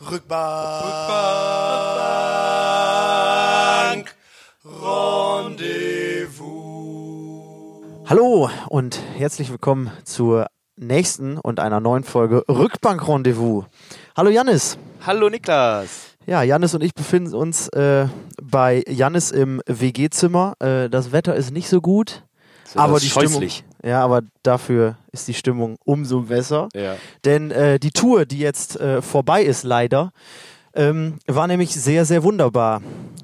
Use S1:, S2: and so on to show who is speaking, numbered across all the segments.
S1: Rückbank. Rendezvous.
S2: Hallo und herzlich willkommen zur nächsten und einer neuen Folge Rückbank Rendezvous. Hallo Jannis.
S3: Hallo Niklas.
S2: Ja, Jannis und ich befinden uns äh, bei Jannis im WG-Zimmer. Äh, das Wetter ist nicht so gut, aber die
S3: scheußlich.
S2: Stimmung. Ja, aber dafür ist die Stimmung umso besser.
S3: Ja.
S2: Denn äh, die Tour, die jetzt äh, vorbei ist, leider, ähm, war nämlich sehr, sehr wunderbar,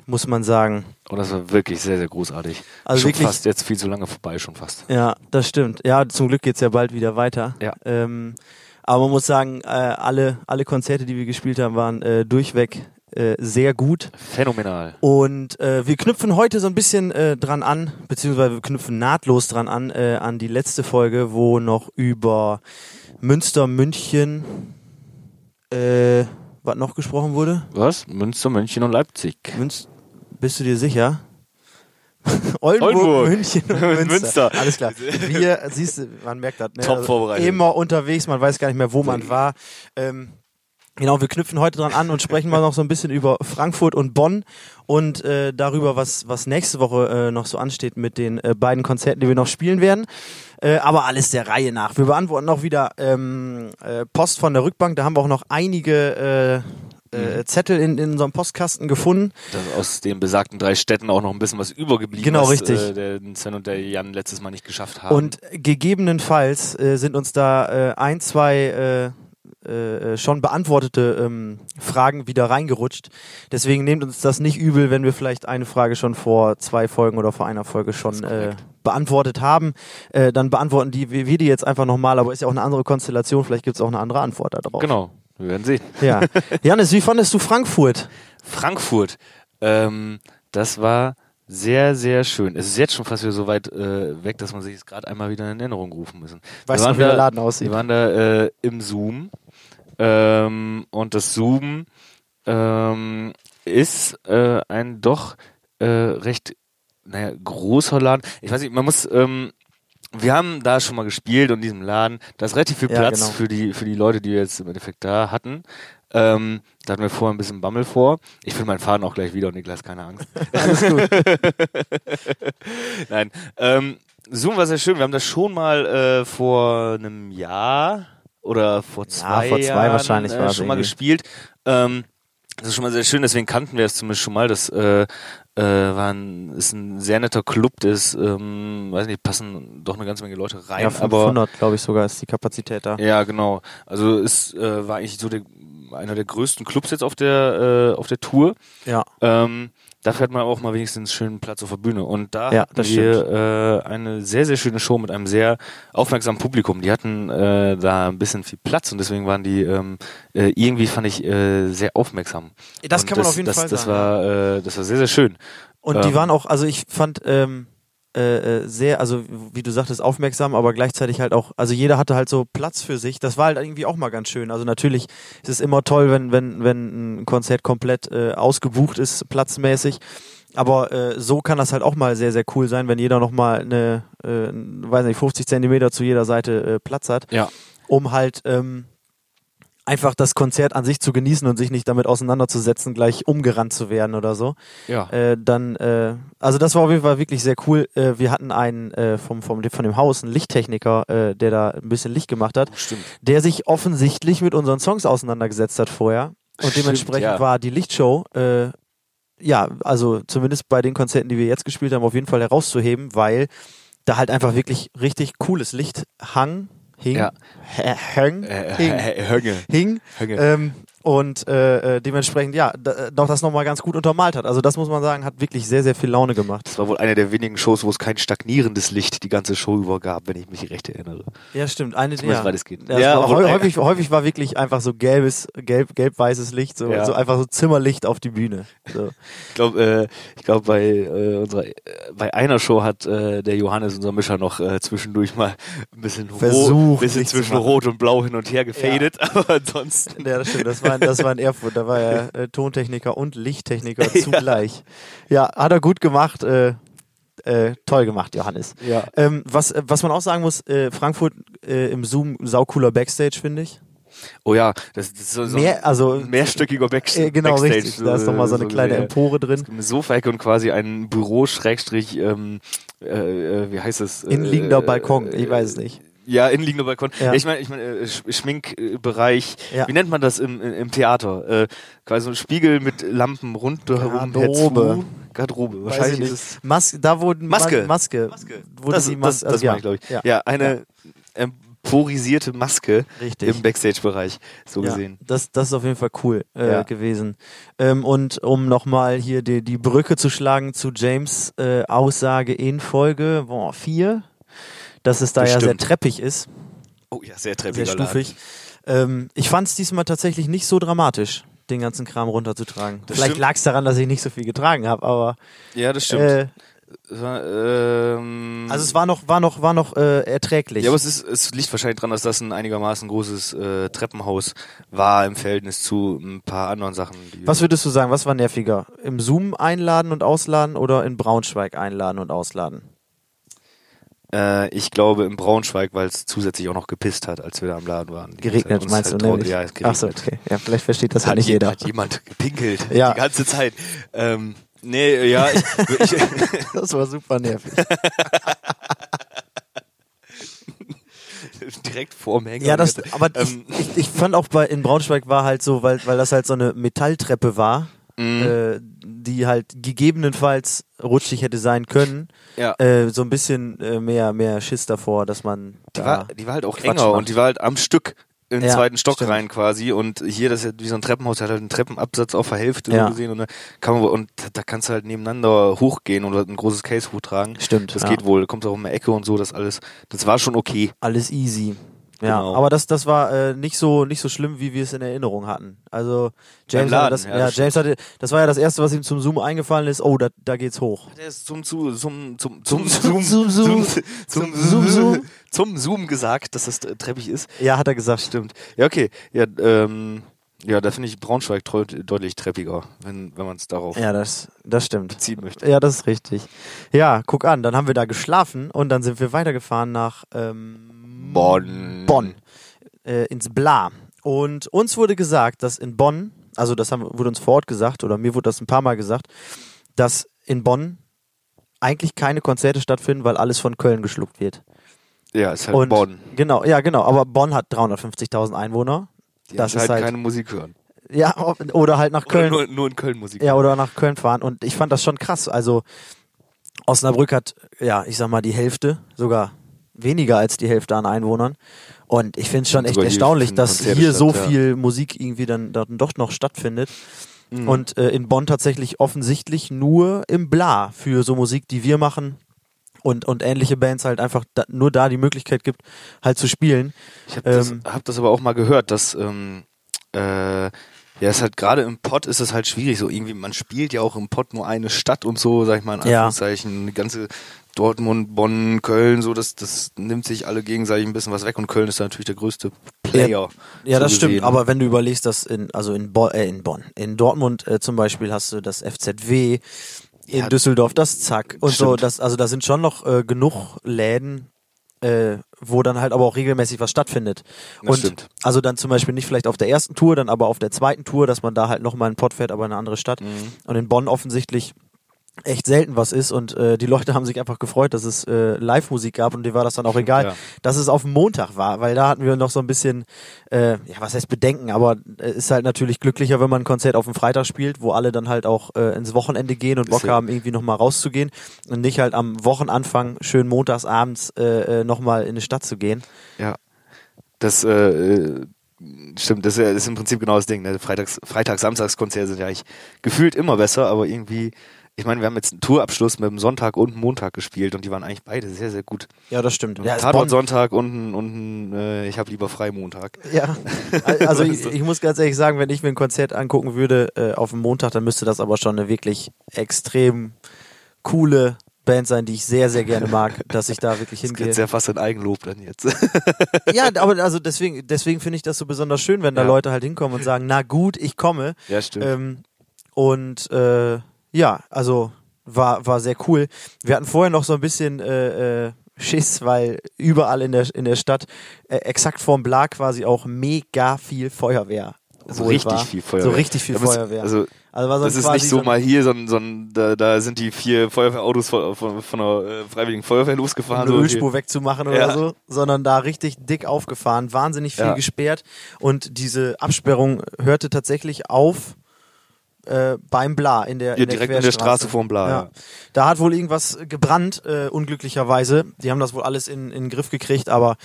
S2: muss man sagen.
S3: Und das war wirklich sehr, sehr großartig.
S2: Also
S3: schon
S2: wirklich-
S3: fast jetzt viel zu lange vorbei, schon fast.
S2: Ja, das stimmt. Ja, zum Glück geht's ja bald wieder weiter.
S3: Ja.
S2: Ähm, aber man muss sagen, äh, alle, alle Konzerte, die wir gespielt haben, waren äh, durchweg äh, sehr gut.
S3: Phänomenal.
S2: Und äh, wir knüpfen heute so ein bisschen äh, dran an, beziehungsweise wir knüpfen nahtlos dran an, äh, an die letzte Folge, wo noch über Münster, München, äh, was noch gesprochen wurde?
S3: Was? Münster, München und Leipzig.
S2: Münz bist du dir sicher? Oldenburg,
S3: Oldenburg.
S2: München und Münster.
S3: Münster.
S2: Alles klar. Wir, siehst du, man merkt das, ne?
S3: Top vorbereitet.
S2: Immer unterwegs, man weiß gar nicht mehr, wo man war. Ähm, genau, wir knüpfen heute dran an und sprechen mal noch so ein bisschen über Frankfurt und Bonn und äh, darüber, was, was nächste Woche äh, noch so ansteht mit den äh, beiden Konzerten, die wir noch spielen werden. Äh, aber alles der Reihe nach. Wir beantworten auch wieder ähm, äh, Post von der Rückbank. Da haben wir auch noch einige äh,
S3: Mhm.
S2: äh, Zettel in, in unserem Postkasten gefunden.
S3: Dass aus den besagten drei Städten auch noch ein bisschen was übergeblieben
S2: Genau,
S3: was,
S2: richtig.
S3: Äh, der Sven und der Jan letztes Mal nicht geschafft haben.
S2: Und gegebenenfalls äh, sind uns da äh, ein, zwei äh, äh, schon beantwortete ähm, Fragen wieder reingerutscht. Deswegen nehmt uns das nicht übel, wenn wir vielleicht eine Frage schon vor zwei Folgen oder vor einer Folge schon äh, beantwortet haben. Äh, dann beantworten die wir die jetzt einfach nochmal, aber ist ja auch eine andere Konstellation, vielleicht gibt es auch eine andere Antwort darauf.
S3: genau, wir werden sehen.
S2: Ja. Janis, wie fandest du Frankfurt?
S3: Frankfurt. Ähm, das war sehr, sehr schön. Es ist jetzt schon fast wieder so weit äh, weg, dass man sich es gerade einmal wieder in Erinnerung rufen müssen.
S2: Weißt du wie der Laden aussieht?
S3: Wir waren da äh, im Zoom ähm, und das Zoom ähm, ist äh, ein doch äh, recht naja, großer Laden. Ich weiß nicht, man muss ähm, wir haben da schon mal gespielt und in diesem Laden, da ist relativ viel
S2: Ja,
S3: Platz
S2: genau.
S3: für die für die Leute, die wir jetzt im Endeffekt da hatten. Ähm, da hatten wir vorher ein bisschen Bammel vor. Ich finde meinen Faden auch gleich wieder und Niklas, keine Angst.
S2: Alles gut.
S3: Nein. Ähm, Zoom war sehr schön. Wir haben das schon mal äh, vor einem Jahr oder vor zwei,
S2: vor zwei
S3: Jahren
S2: wahrscheinlich
S3: äh,
S2: war es
S3: schon mal
S2: irgendwie.
S3: gespielt. Ähm, das ist schon mal sehr schön, deswegen kannten wir es zumindest schon mal. Das äh, äh, war ein, ist ein sehr netter Club, das, ähm, weiß nicht, passen doch eine ganze Menge Leute rein.
S2: Ja,
S3: aber
S2: 500, glaube ich, sogar ist die Kapazität da.
S3: ja, genau. Also es äh, war eigentlich so der, einer der größten Clubs jetzt auf der äh, auf der Tour.
S2: Ja.
S3: Ähm, dafür hat man auch mal wenigstens einen schönen Platz auf der Bühne. Und da
S2: Ja,
S3: hatten
S2: das
S3: wir äh, eine sehr, sehr schöne Show mit einem sehr aufmerksamen Publikum. Die hatten äh, da ein bisschen viel Platz und deswegen waren die ähm, äh, irgendwie fand ich äh, sehr aufmerksam.
S2: Das
S3: und
S2: kann man
S3: das,
S2: auf jeden
S3: das,
S2: Fall
S3: das
S2: sagen.
S3: War, äh, das war sehr, sehr schön.
S2: Und die
S3: Ähm,
S2: waren auch, also ich fand ähm, äh, äh, sehr, also wie du sagtest, aufmerksam, aber gleichzeitig halt auch, also jeder hatte halt so Platz für sich. Das war halt irgendwie auch mal ganz schön. Also natürlich ist es immer toll, wenn, wenn, wenn ein Konzert komplett äh, ausgebucht ist, platzmäßig. Aber äh, so kann das halt auch mal sehr, sehr cool sein, wenn jeder nochmal eine, äh, weiß nicht, 50 Zentimeter zu jeder Seite Platz hat,
S3: Ja.
S2: um halt ähm, einfach das Konzert an sich zu genießen und sich nicht damit auseinanderzusetzen, gleich umgerannt zu werden oder so
S3: Ja.
S2: äh, dann, äh, also das war auf jeden Fall wirklich sehr cool. Äh, wir hatten einen äh, vom, vom, von dem Haus, einen Lichttechniker, äh, der da ein bisschen Licht gemacht hat,
S3: Stimmt.
S2: der sich offensichtlich mit unseren Songs auseinandergesetzt hat vorher. Und
S3: Stimmt,
S2: dementsprechend
S3: ja.
S2: war die Lichtshow, äh, ja, also zumindest bei den Konzerten, die wir jetzt gespielt haben, auf jeden Fall herauszuheben, weil da halt einfach wirklich richtig cooles Licht hang, hing,
S3: Ja.
S2: häng,
S3: Äh,
S2: hing,
S3: Hönge.
S2: hing
S3: Hönge.
S2: ähm, und äh, äh, dementsprechend, ja, da, doch das nochmal ganz gut untermalt hat. Also das muss man sagen, hat wirklich sehr, sehr viel Laune gemacht.
S3: Das war wohl eine der wenigen Shows, wo es kein stagnierendes Licht die ganze Show über gab, wenn ich mich recht erinnere.
S2: Ja, stimmt. Eine,
S3: Zumindest
S2: ja.
S3: weitestgehend.
S2: Ja,
S3: Ja,
S2: ja,
S3: aber-
S2: häufig, häufig war wirklich einfach so gelbes, gelb, gelb-weißes Licht, so,
S3: Ja.
S2: so einfach so Zimmerlicht auf die Bühne. So.
S3: Ich glaube, äh, ich glaube bei äh, unserer, äh, bei einer Show hat äh, der Johannes, unser Mischer, noch äh, zwischendurch mal ein bisschen,
S2: Versucht,
S3: rot, bisschen zwischen. Rot und Blau hin und her gefadet, aber ansonsten.
S2: Ja, das stimmt. Das war, das war in Erfurt. Da war er äh, Tontechniker und Lichttechniker zugleich. Ja, hat er gut gemacht. Äh, äh, toll gemacht, Johannes.
S3: Ja.
S2: Ähm, was, äh, was man auch sagen muss, äh, Frankfurt äh, im Zoom saucooler Backstage, finde ich.
S3: Oh ja, das, das ist so, so
S2: Mehr, also
S3: ein mehrstöckiger Back
S2: äh, genau
S3: Backstage.
S2: richtig. Da ist nochmal so eine kleine
S3: gesehen.
S2: Empore drin.
S3: Eine Sofaecke und quasi ein Büro Schrägstrich, ähm, äh, wie heißt es?
S2: Innenliegender
S3: äh,
S2: Balkon, ich weiß es nicht.
S3: Ja, innenliegender Balkon.
S2: Ja.
S3: Ich meine, ich meine, äh, Sch- Schminkbereich.
S2: Ja.
S3: Wie nennt man das im, im Theater? Äh, quasi so ein Spiegel mit Lampen rundherum.
S2: Garderobe.
S3: Garderobe. Wahrscheinlich
S2: nicht.
S3: ist es
S2: Mas da wurden
S3: Maske.
S2: Ma Maske.
S3: Maske.
S2: Wurde
S3: das,
S2: die
S3: das,
S2: Mas
S3: das,
S2: also, ja.
S3: glaube ich.
S2: Ja.
S3: Ja, eine emporisierte Maske
S2: Richtig.
S3: im Backstage-Bereich, so
S2: Ja,
S3: gesehen.
S2: das, das ist auf jeden Fall cool äh,
S3: Ja.
S2: gewesen. Ähm, und um nochmal hier die, die Brücke zu schlagen zu James äh, Aussage in Folge 4, dass es da ja sehr
S3: Bestimmt.
S2: treppig ist,
S3: Oh ja, sehr
S2: sehr
S3: treppiger
S2: stufig. Ähm, ich fand es diesmal tatsächlich nicht so dramatisch, den ganzen Kram runterzutragen.
S3: Das
S2: Vielleicht lag es daran, dass ich nicht so viel getragen habe, aber
S3: Ja, das stimmt.
S2: äh,
S3: ähm,
S2: also es war noch, war noch, war noch äh, erträglich.
S3: Ja, aber es, ist, es liegt wahrscheinlich daran, dass das ein einigermaßen großes äh, Treppenhaus war im Verhältnis zu ein paar anderen Sachen.
S2: Was würdest du sagen, was war nerviger? Im Zoom einladen und ausladen oder in Braunschweig einladen und ausladen?
S3: Äh, ich glaube in Braunschweig, weil es zusätzlich auch noch gepisst hat, als wir da am Laden waren. Die.
S2: Geregnet, meinst du,
S3: halt drau-
S2: nämlich?
S3: Ja, es
S2: Ach so,
S3: geregnet.
S2: okay. Ja, vielleicht versteht das
S3: hat,
S2: nicht
S3: je-
S2: jeder.
S3: hat jemand gepinkelt
S2: Ja.
S3: die ganze Zeit. Ähm, nee, ja, ich, ich,
S2: Das war super nervig.
S3: direkt vorm Hänger.
S2: Ja, das, aber
S3: ähm,
S2: ich, ich, ich fand auch bei in Braunschweig war halt so, weil, weil das halt so eine Metalltreppe war,
S3: Mhm.
S2: äh, die halt gegebenenfalls rutschig hätte sein können.
S3: ja.
S2: Äh, so ein bisschen äh, mehr, mehr Schiss davor, dass man
S3: Die
S2: da
S3: war, die war halt auch
S2: Quatsch
S3: enger
S2: macht.
S3: und die war halt am Stück in den
S2: Ja,
S3: zweiten Stock
S2: stimmt.
S3: rein quasi und hier das ist wie so ein Treppenhaus der hat halt einen Treppenabsatz auf der Hälfte
S2: Ja.
S3: so gesehen und da kann man und da- kannst du halt nebeneinander hochgehen oder ein großes Case hochtragen.
S2: Stimmt,
S3: Das
S2: ja.
S3: geht wohl, kommt auch um die Ecke und so, das alles. Das war schon okay.
S2: alles easy. Ja,
S3: Genau.
S2: aber das, das war äh, nicht so nicht so schlimm, wie wir es in Erinnerung hatten. Also James,
S3: Laden,
S2: hatte das,
S3: ja,
S2: ja,
S3: das
S2: James hatte, das war ja das erste, was ihm zum Zoom eingefallen ist. Oh, da, da geht's hoch.
S3: Der ist zum zum zum zum zum
S2: Zum-
S3: Zoom
S2: zum Zoom.
S3: zum
S2: Zum
S3: Zoom zum Zoom gesagt, dass das äh, treppig ist.
S2: Ja, hat er gesagt.
S3: Stimmt. Ja, okay. Ja, ähm, ja, da finde ich Braunschweig deutlich treppiger, wenn wenn man es darauf
S2: Ja, das, das stimmt.
S3: ziehen möchte.
S2: Ja, das ist richtig. Ja, guck an, dann haben wir da geschlafen und dann sind wir weitergefahren nach ähm,
S3: Bonn.
S2: Bonn äh, ins Bla. Und uns wurde gesagt, dass in Bonn, also das haben, wurde uns vor Ort gesagt, oder mir wurde das ein paar Mal gesagt, dass in Bonn eigentlich keine Konzerte stattfinden, weil alles von Köln geschluckt wird.
S3: Ja, ist halt
S2: Und
S3: Bonn.
S2: Genau, ja, genau. Aber Bonn hat 350.000 Einwohner.
S3: Die
S2: das
S3: halt,
S2: ist halt,
S3: keine Musik hören.
S2: ja, oder halt nach Köln.
S3: Nur, nur in Köln Musik.
S2: Ja, oder nach Köln fahren. Und ich fand das schon krass. Also Osnabrück hat, ja, ich sag mal, die Hälfte, sogar weniger als die Hälfte an Einwohnern. Und ich finde es schon echt erstaunlich, dass
S3: Konzerte
S2: hier so
S3: statt, ja.
S2: viel Musik irgendwie dann, dann doch noch stattfindet.
S3: Mhm.
S2: Und äh, in Bonn tatsächlich offensichtlich nur im Bla für so Musik, die wir machen. Und, und ähnliche Bands halt einfach da, nur da die Möglichkeit gibt, halt zu spielen.
S3: Ich habe das,
S2: Ähm,
S3: hab das aber auch mal gehört, dass ähm, äh, ja, es halt gerade im Pott ist es halt schwierig. So irgendwie, man spielt ja auch im Pott nur eine Stadt und so, sag ich mal in
S2: Ja.
S3: Anführungszeichen. Die ganze Dortmund, Bonn, Köln, so das, das nimmt sich alle gegenseitig ein bisschen was weg und Köln ist da natürlich der größte Player.
S2: Ja,
S3: so
S2: das stimmt.
S3: gesehen.
S2: Aber wenn du überlegst, dass in, also in, Bo äh, in Bonn, in Dortmund äh, zum Beispiel hast du das FZW, in
S3: Ja,
S2: Düsseldorf das Zack und so.
S3: stimmt.
S2: Das, also da sind schon noch äh, genug Läden, äh, wo dann halt aber auch regelmäßig was stattfindet.
S3: Das
S2: und
S3: stimmt.
S2: also dann zum Beispiel nicht vielleicht auf der ersten Tour, dann aber auf der zweiten Tour, dass man da halt nochmal einen Pott fährt, aber in eine andere Stadt.
S3: Mhm.
S2: Und in Bonn offensichtlich echt selten was ist und äh, die Leute haben sich einfach gefreut, dass es äh, Live-Musik gab und dir war das dann auch egal,
S3: ja.
S2: dass es auf dem Montag war, weil da hatten wir noch so ein bisschen, äh, ja was heißt Bedenken, aber äh, ist halt natürlich glücklicher, wenn man ein Konzert auf dem Freitag spielt, wo alle dann halt auch äh, ins Wochenende gehen und Bock haben, irgendwie nochmal rauszugehen und nicht halt am Wochenanfang schön montags abends äh, äh, nochmal in die Stadt zu gehen.
S3: Ja. Das äh, äh, stimmt, das ist, ja- das ist im Prinzip genau das Ding. Ne? Freitags, Freitags, Samstagskonzerte sind ja eigentlich gefühlt immer besser, aber irgendwie, ich meine, wir haben jetzt einen Tourabschluss mit dem Sonntag und einem Montag gespielt und die waren eigentlich beide sehr, sehr gut.
S2: Ja, das stimmt. Ja, ist
S3: Tatort Sonntag und ein, und ein äh, ich habe lieber frei Montag.
S2: Ja, also ich, ich muss ganz ehrlich sagen, wenn ich mir ein Konzert angucken würde äh, auf dem Montag, dann müsste das aber schon eine wirklich extrem coole Band sein, die ich sehr, sehr gerne mag, dass ich da wirklich
S3: Das
S2: hingehe.
S3: geht ja fast in Eigenlob dann jetzt.
S2: Ja, aber also deswegen, deswegen finde ich das so besonders schön, wenn da
S3: Ja.
S2: Leute halt hinkommen und sagen, na gut, ich komme.
S3: ja, stimmt.
S2: Ähm, und äh, ja, also war, war sehr cool. Wir hatten vorher noch so ein bisschen äh, äh, Schiss, weil überall in der, in der Stadt äh, exakt vorm Bla quasi auch mega viel Feuerwehr.
S3: So richtig
S2: war.
S3: viel Feuerwehr.
S2: So richtig viel Feuerwehr.
S3: Also,
S2: Also so
S3: das ist nicht so
S2: ein-
S3: mal hier, sondern, sondern da, da sind die vier Feuerwehrautos von, von, von der äh, Freiwilligen Feuerwehr losgefahren.
S2: eine
S3: so
S2: Ölspur wegzumachen oder
S3: Ja.
S2: so, sondern da richtig dick aufgefahren, wahnsinnig viel
S3: Ja.
S2: gesperrt und diese Absperrung hörte tatsächlich auf äh, beim Bla in der,
S3: Ja,
S2: in der
S3: direkt in der. Straße vorm Bla, ja.
S2: Da hat wohl irgendwas gebrannt, äh, unglücklicherweise. Die haben das wohl alles in, in den Griff gekriegt, aber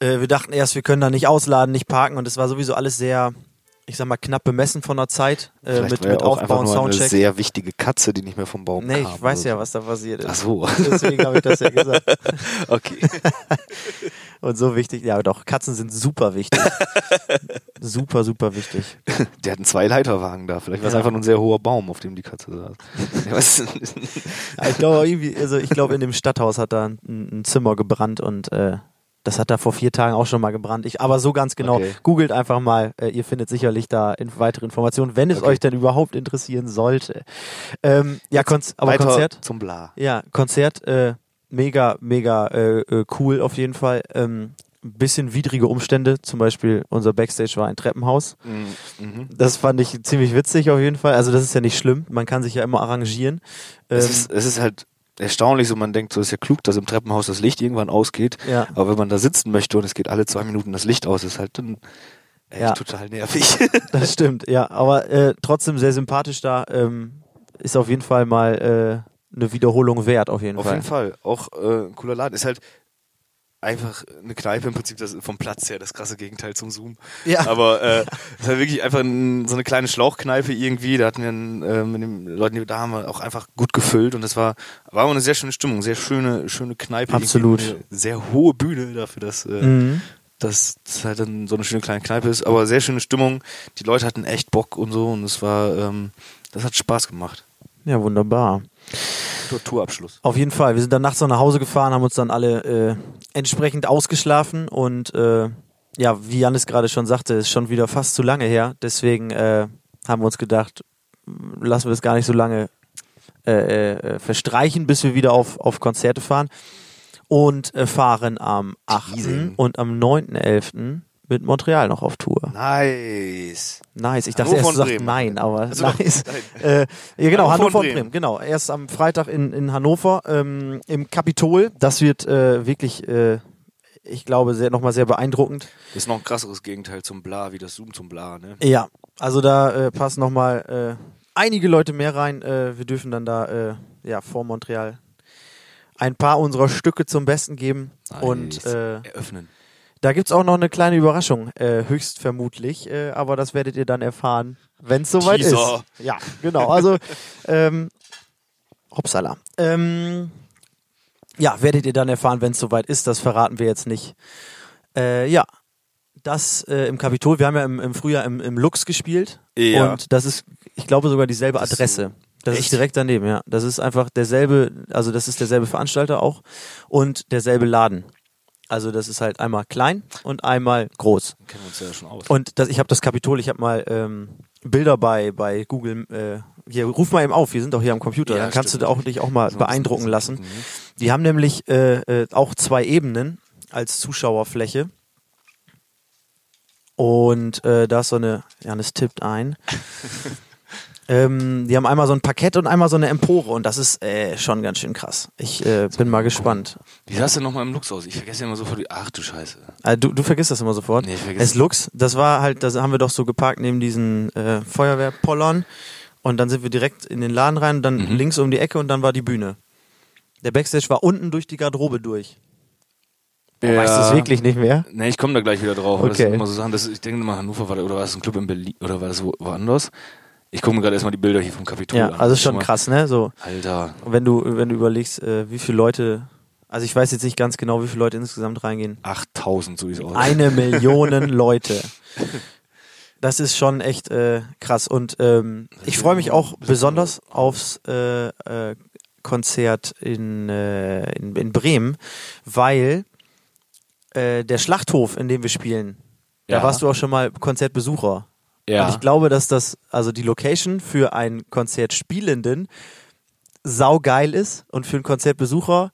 S2: äh, wir dachten erst, wir können da nicht ausladen, nicht parken und es war sowieso alles sehr, ich sag mal, knapp bemessen von der Zeit äh, mit, mit
S3: auch
S2: Aufbau und
S3: nur eine
S2: Soundcheck.
S3: sehr wichtige Katze, die nicht mehr vom Baum
S2: Nee,
S3: kam.
S2: ich weiß
S3: oder
S2: ja, was da passiert ist.
S3: Ach so.
S2: Deswegen habe ich das ja gesagt.
S3: Okay.
S2: Und so wichtig, ja doch, Katzen sind super wichtig. super, super wichtig.
S3: Der hat einen Zwei-Leiterwagen da. Vielleicht war es
S2: Ja.
S3: einfach nur ein sehr hoher Baum, auf dem die Katze saß.
S2: Ich glaube irgendwie, also ich glaube in dem Stadthaus hat da ein, ein Zimmer gebrannt und äh, das hat da vor vier Tagen auch schon mal gebrannt. Ich, aber so ganz genau,
S3: Okay.
S2: googelt einfach mal, äh, ihr findet sicherlich da in, weitere Informationen, wenn es
S3: Okay.
S2: euch denn überhaupt interessieren sollte. Ähm, ja, Konz aber Konzert,
S3: zum Bla.
S2: ja, Konzert, äh, mega, mega äh, äh, cool auf jeden Fall. Ähm, bisschen widrige Umstände, zum Beispiel unser Backstage war ein Treppenhaus.
S3: Mhm.
S2: Das fand ich ziemlich witzig auf jeden Fall. Also das ist ja nicht schlimm, man kann sich ja immer arrangieren.
S3: Es,
S2: Ähm,
S3: ist, es ist halt erstaunlich, so man denkt, so ist ja klug, dass im Treppenhaus das Licht irgendwann ausgeht.
S2: Ja.
S3: Aber wenn man da sitzen möchte und es geht alle zwei Minuten das Licht aus, ist halt dann echt
S2: Ja.
S3: total nervig.
S2: Das stimmt, ja. Aber äh, trotzdem sehr sympathisch da. Ähm, ist auf jeden Fall mal äh, eine Wiederholung wert, auf jeden
S3: Auf
S2: Fall.
S3: jeden Fall. Auch äh, cooler Laden. Ist halt einfach eine Kneipe im Prinzip das vom Platz her das krasse Gegenteil zum Zoom.
S2: Ja.
S3: Aber äh, es halt wirklich einfach ein, so eine kleine Schlauchkneipe irgendwie. Da hatten wir einen, äh, mit den Leuten, die da haben wir auch einfach gut gefüllt und das war war eine sehr schöne Stimmung, sehr schöne schöne Kneipe.
S2: Absolut.
S3: Sehr hohe Bühne dafür, dass äh,
S2: Mhm.
S3: dass das halt dann so eine schöne kleine Kneipe ist, aber sehr schöne Stimmung. Die Leute hatten echt Bock und so und es war ähm, das hat Spaß gemacht.
S2: Ja, wunderbar.
S3: Tour- Tourabschluss.
S2: Auf jeden Fall. Wir sind dann nachts noch nach Hause gefahren, haben uns dann alle äh, entsprechend ausgeschlafen und äh, ja, wie Janis gerade schon sagte, ist schon wieder fast zu lange her. Deswegen äh, haben wir uns gedacht, lassen wir es gar nicht so lange äh, äh, verstreichen, bis wir wieder auf, auf Konzerte fahren. Und äh, fahren am 8.
S3: Teasing.
S2: und am 9.11. mit Montreal noch auf Tour.
S3: Nice.
S2: Nice. Ich dachte
S3: Hannover
S2: erst, du sagst nein, aber
S3: Also,
S2: nice.
S3: nein.
S2: Äh, ja, genau,
S3: Hannover
S2: Hannover,
S3: und Bremen.
S2: Bremen. Genau. Erst am Freitag in, in Hannover ähm, im Kapitol. Das wird äh, wirklich, äh, ich glaube, sehr, nochmal sehr beeindruckend.
S3: Ist noch ein krasseres Gegenteil zum Bla, wie das Zoom zum Bla, ne?
S2: Ja, also da äh, passen nochmal äh, einige Leute mehr rein. Äh, wir dürfen dann da äh, ja, vor Montreal ein paar unserer Stücke zum Besten geben. Und äh,
S3: eröffnen.
S2: Da gibt's auch noch eine kleine Überraschung, äh, höchst vermutlich. Äh, aber das werdet ihr dann erfahren, wenn es soweit
S3: Teaser.
S2: ist. Ja, genau. Also, ähm, hoppsala. Ähm, ja, werdet ihr dann erfahren, wenn es soweit ist. Das verraten wir jetzt nicht. Äh, ja, das äh, im Kapitol. Wir haben ja im, im Frühjahr im, im Lux gespielt.
S3: Ja.
S2: Und das ist, ich glaube, sogar dieselbe Adresse. Das
S3: Echt?
S2: ist direkt daneben, ja. Das ist einfach derselbe, also das ist derselbe Veranstalter auch und derselbe Laden. Also das ist halt einmal klein und einmal groß.
S3: Kennen wir uns ja schon aus.
S2: Und das, ich habe das Kapitol, ich habe mal ähm, Bilder bei bei Google. Äh, hier, ruf mal eben auf. Wir sind doch hier am Computer.
S3: Ja,
S2: Dann kannst
S3: stimmt.
S2: du auch dich auch mal beeindrucken lassen.
S3: gucken, ne?
S2: Die haben nämlich äh, äh, auch zwei Ebenen als Zuschauerfläche. Und äh, da ist so eine, Janis tippt ein. ähm, die haben einmal so ein Parkett und einmal so eine Empore und das ist äh, schon ganz schön krass. Ich äh, bin mal gespannt.
S3: Wie sah es denn nochmal im Lux aus? Ich vergesse ja immer sofort die. Ach du Scheiße.
S2: Äh, du, du vergisst das immer sofort.
S3: Nee, ich vergesse
S2: es Lux, das war halt, das haben wir doch so geparkt neben diesen äh, Feuerwehrpollern und dann sind wir direkt in den Laden rein, dann
S3: Mhm.
S2: links um die Ecke und dann war die Bühne. Der Backstage war unten durch die Garderobe durch.
S3: Ja.
S2: Weißt du es wirklich nicht mehr?
S3: Nee, ich komme da gleich wieder drauf. aber Das
S2: Okay.
S3: sind immer so Sachen, das, ich denke immer, Hannover war da, oder war das ein Club in Berlin, oder war das wo, woanders? Ich gucke mir gerade erstmal die Bilder hier vom Kapitol
S2: Ja,
S3: an.
S2: also schon krass, ne? So,
S3: Alter.
S2: wenn du, wenn du überlegst, äh, wie viele Leute, also ich weiß jetzt nicht ganz genau, wie viele Leute insgesamt reingehen.
S3: 8000, so wie es aussieht.
S2: Eine Million Leute. Das ist schon echt äh, krass. Und ähm, ich freue mich auch besonders aufs äh, äh, Konzert in, äh, in, in Bremen, weil äh, der Schlachthof, in dem wir spielen, da
S3: Ja.
S2: warst du auch schon mal Konzertbesucher.
S3: Ja.
S2: Und ich glaube, dass das, also die Location für einen Konzertspielenden saugeil ist und für einen Konzertbesucher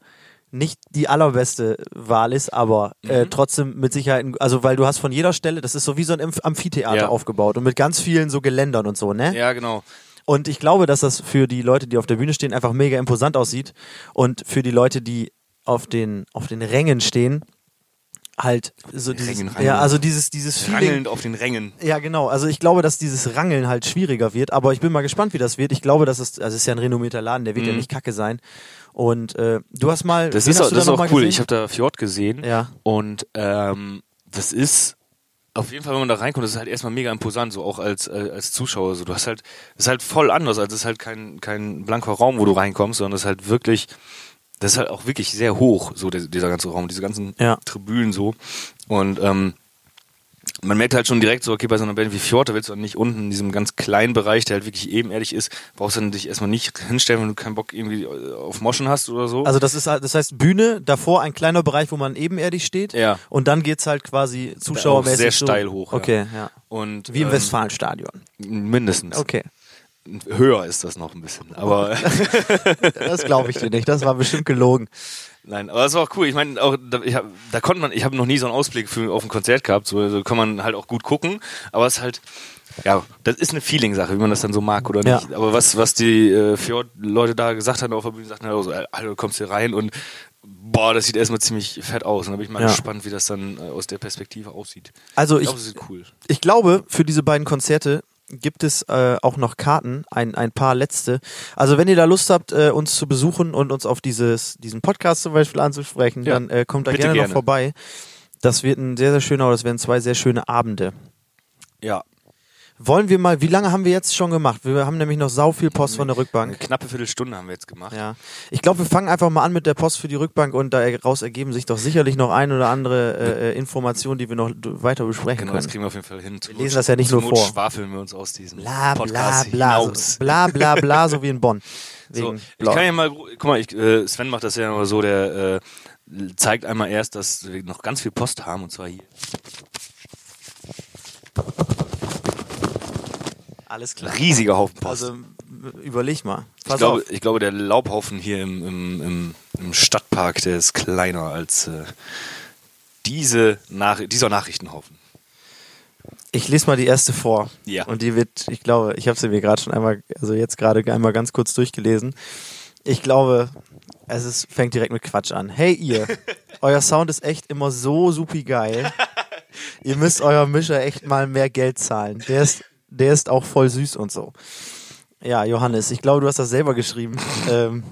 S2: nicht die allerbeste Wahl ist, aber äh,
S3: Mhm.
S2: trotzdem mit Sicherheit, also weil du hast von jeder Stelle, das ist so wie so ein Amph- Amphitheater
S3: Ja.
S2: aufgebaut und mit ganz vielen so Geländern und so, ne?
S3: Ja, genau.
S2: Und ich glaube, dass das für die Leute, die auf der Bühne stehen, einfach mega imposant aussieht und für die Leute, die auf den auf den Rängen stehen, halt so dieses,
S3: Rängen, Rangeln.
S2: ja, also dieses dieses Feeling,
S3: Rangelnd auf den Rängen.
S2: ja, genau. Also ich glaube, dass dieses Rangeln halt schwieriger wird, aber ich bin mal gespannt, wie das wird. Ich glaube, dass es, also es ist ja ein renommierter Laden, der wird ja nicht kacke sein. Und äh, du hast mal,
S3: Mhm. Das ist, auch, das ist
S2: da
S3: auch cool.
S2: gesehen?
S3: Ich habe da Fjord gesehen.
S2: Ja.
S3: Und ähm, das ist auf jeden Fall, wenn man da reinkommt, das ist halt erstmal mega imposant, so auch als, äh, als Zuschauer. So, du hast halt, das ist halt voll anders. Also es ist halt kein, kein blanker Raum, wo du reinkommst, sondern das ist halt wirklich, das ist halt auch wirklich sehr hoch, so der, dieser ganze Raum, diese ganzen
S2: Ja.
S3: Tribünen so. Und ähm, man merkt halt schon direkt so, okay, bei so einer Band wie Fjord, da willst du dann nicht unten in diesem ganz kleinen Bereich, der halt wirklich ebenerdig ist, brauchst du dann dich erstmal nicht hinstellen, wenn du keinen Bock irgendwie äh, auf Moschen hast oder so.
S2: Also das ist halt, das heißt Bühne, davor ein kleiner Bereich, wo man ebenerdig steht.
S3: Ja.
S2: Und dann geht's halt quasi zuschauermäßig.
S3: sehr
S2: so,
S3: steil hoch, ja.
S2: Okay, ja.
S3: und,
S2: Wie im
S3: ähm,
S2: Westfalenstadion.
S3: Mindestens.
S2: Okay.
S3: Höher ist das noch ein bisschen. Aber
S2: Das glaube ich dir nicht. Das war bestimmt gelogen.
S3: nein, aber das war auch cool. Ich meine, auch da, ich hab, da konnte man, ich habe noch nie so einen Ausblick für, auf ein Konzert gehabt. So also kann man halt auch gut gucken. Aber es ist halt, ja, das ist eine Feeling-Sache, wie man das dann so mag oder
S2: Ja.
S3: nicht. Aber was, was die äh, Fjord-Leute da gesagt haben auf der Bühne, sagten halt auch so, Alter, du kommst hier rein und boah, das sieht erstmal ziemlich fett aus. Und da bin ich mal
S2: Ja.
S3: gespannt, wie das dann äh, aus der Perspektive aussieht.
S2: Also
S3: Ich
S2: ich,
S3: glaube, cool.
S2: ich glaube, für diese beiden Konzerte gibt es äh, auch noch Karten, ein, ein paar letzte. Also wenn ihr da Lust habt, äh, uns zu besuchen und uns auf dieses, diesen Podcast zum Beispiel anzusprechen,
S3: Ja,
S2: dann äh, kommt da gerne,
S3: gerne.
S2: noch vorbei. Das wird ein sehr, sehr schöner, das werden zwei sehr schöne Abende.
S3: Ja.
S2: Wollen wir mal, wie lange haben wir jetzt schon gemacht? Wir haben nämlich noch sau viel Post von der
S3: Eine
S2: Rückbank.
S3: knappe Viertelstunde haben wir jetzt gemacht.
S2: Ja. Ich glaube, wir fangen einfach mal an mit der Post für die Rückbank und daraus ergeben sich doch sicherlich noch ein oder andere äh, äh, Information, die wir noch weiter besprechen
S3: Genau, das
S2: können.
S3: kriegen wir auf jeden Fall hin. Zur
S2: lesen
S3: Not-
S2: das ja nicht nur
S3: Not
S2: vor.
S3: schwafeln wir uns aus diesem
S2: Bla bla
S3: Podcast
S2: bla,
S3: hinaus.
S2: so, bla bla bla, so wie in Bonn.
S3: So, ich
S2: Blau.
S3: kann ja mal, guck mal, ich, äh, Sven macht das ja immer so, der äh, zeigt einmal erst, dass wir noch ganz viel Post haben und zwar hier.
S2: Alles klar.
S3: Riesiger Haufen Post.
S2: Also überleg mal.
S3: ich,
S2: Pass
S3: glaube,
S2: auf.
S3: ich glaube, der Laubhaufen hier im, im, im, im Stadtpark, der ist kleiner als äh, diese Nach dieser Nachrichtenhaufen.
S2: Ich lese mal die erste vor.
S3: Ja.
S2: Und die wird, ich glaube, ich habe sie mir gerade schon einmal, also jetzt gerade einmal ganz kurz durchgelesen. Ich glaube, es ist, fängt direkt mit Quatsch an. Hey ihr, euer Sound ist echt immer so supi geil. ihr müsst eurem Mischer echt mal mehr Geld zahlen. Der ist, der ist auch voll süß und so. Ja, Johannes, ich glaube, du hast das selber geschrieben. ähm,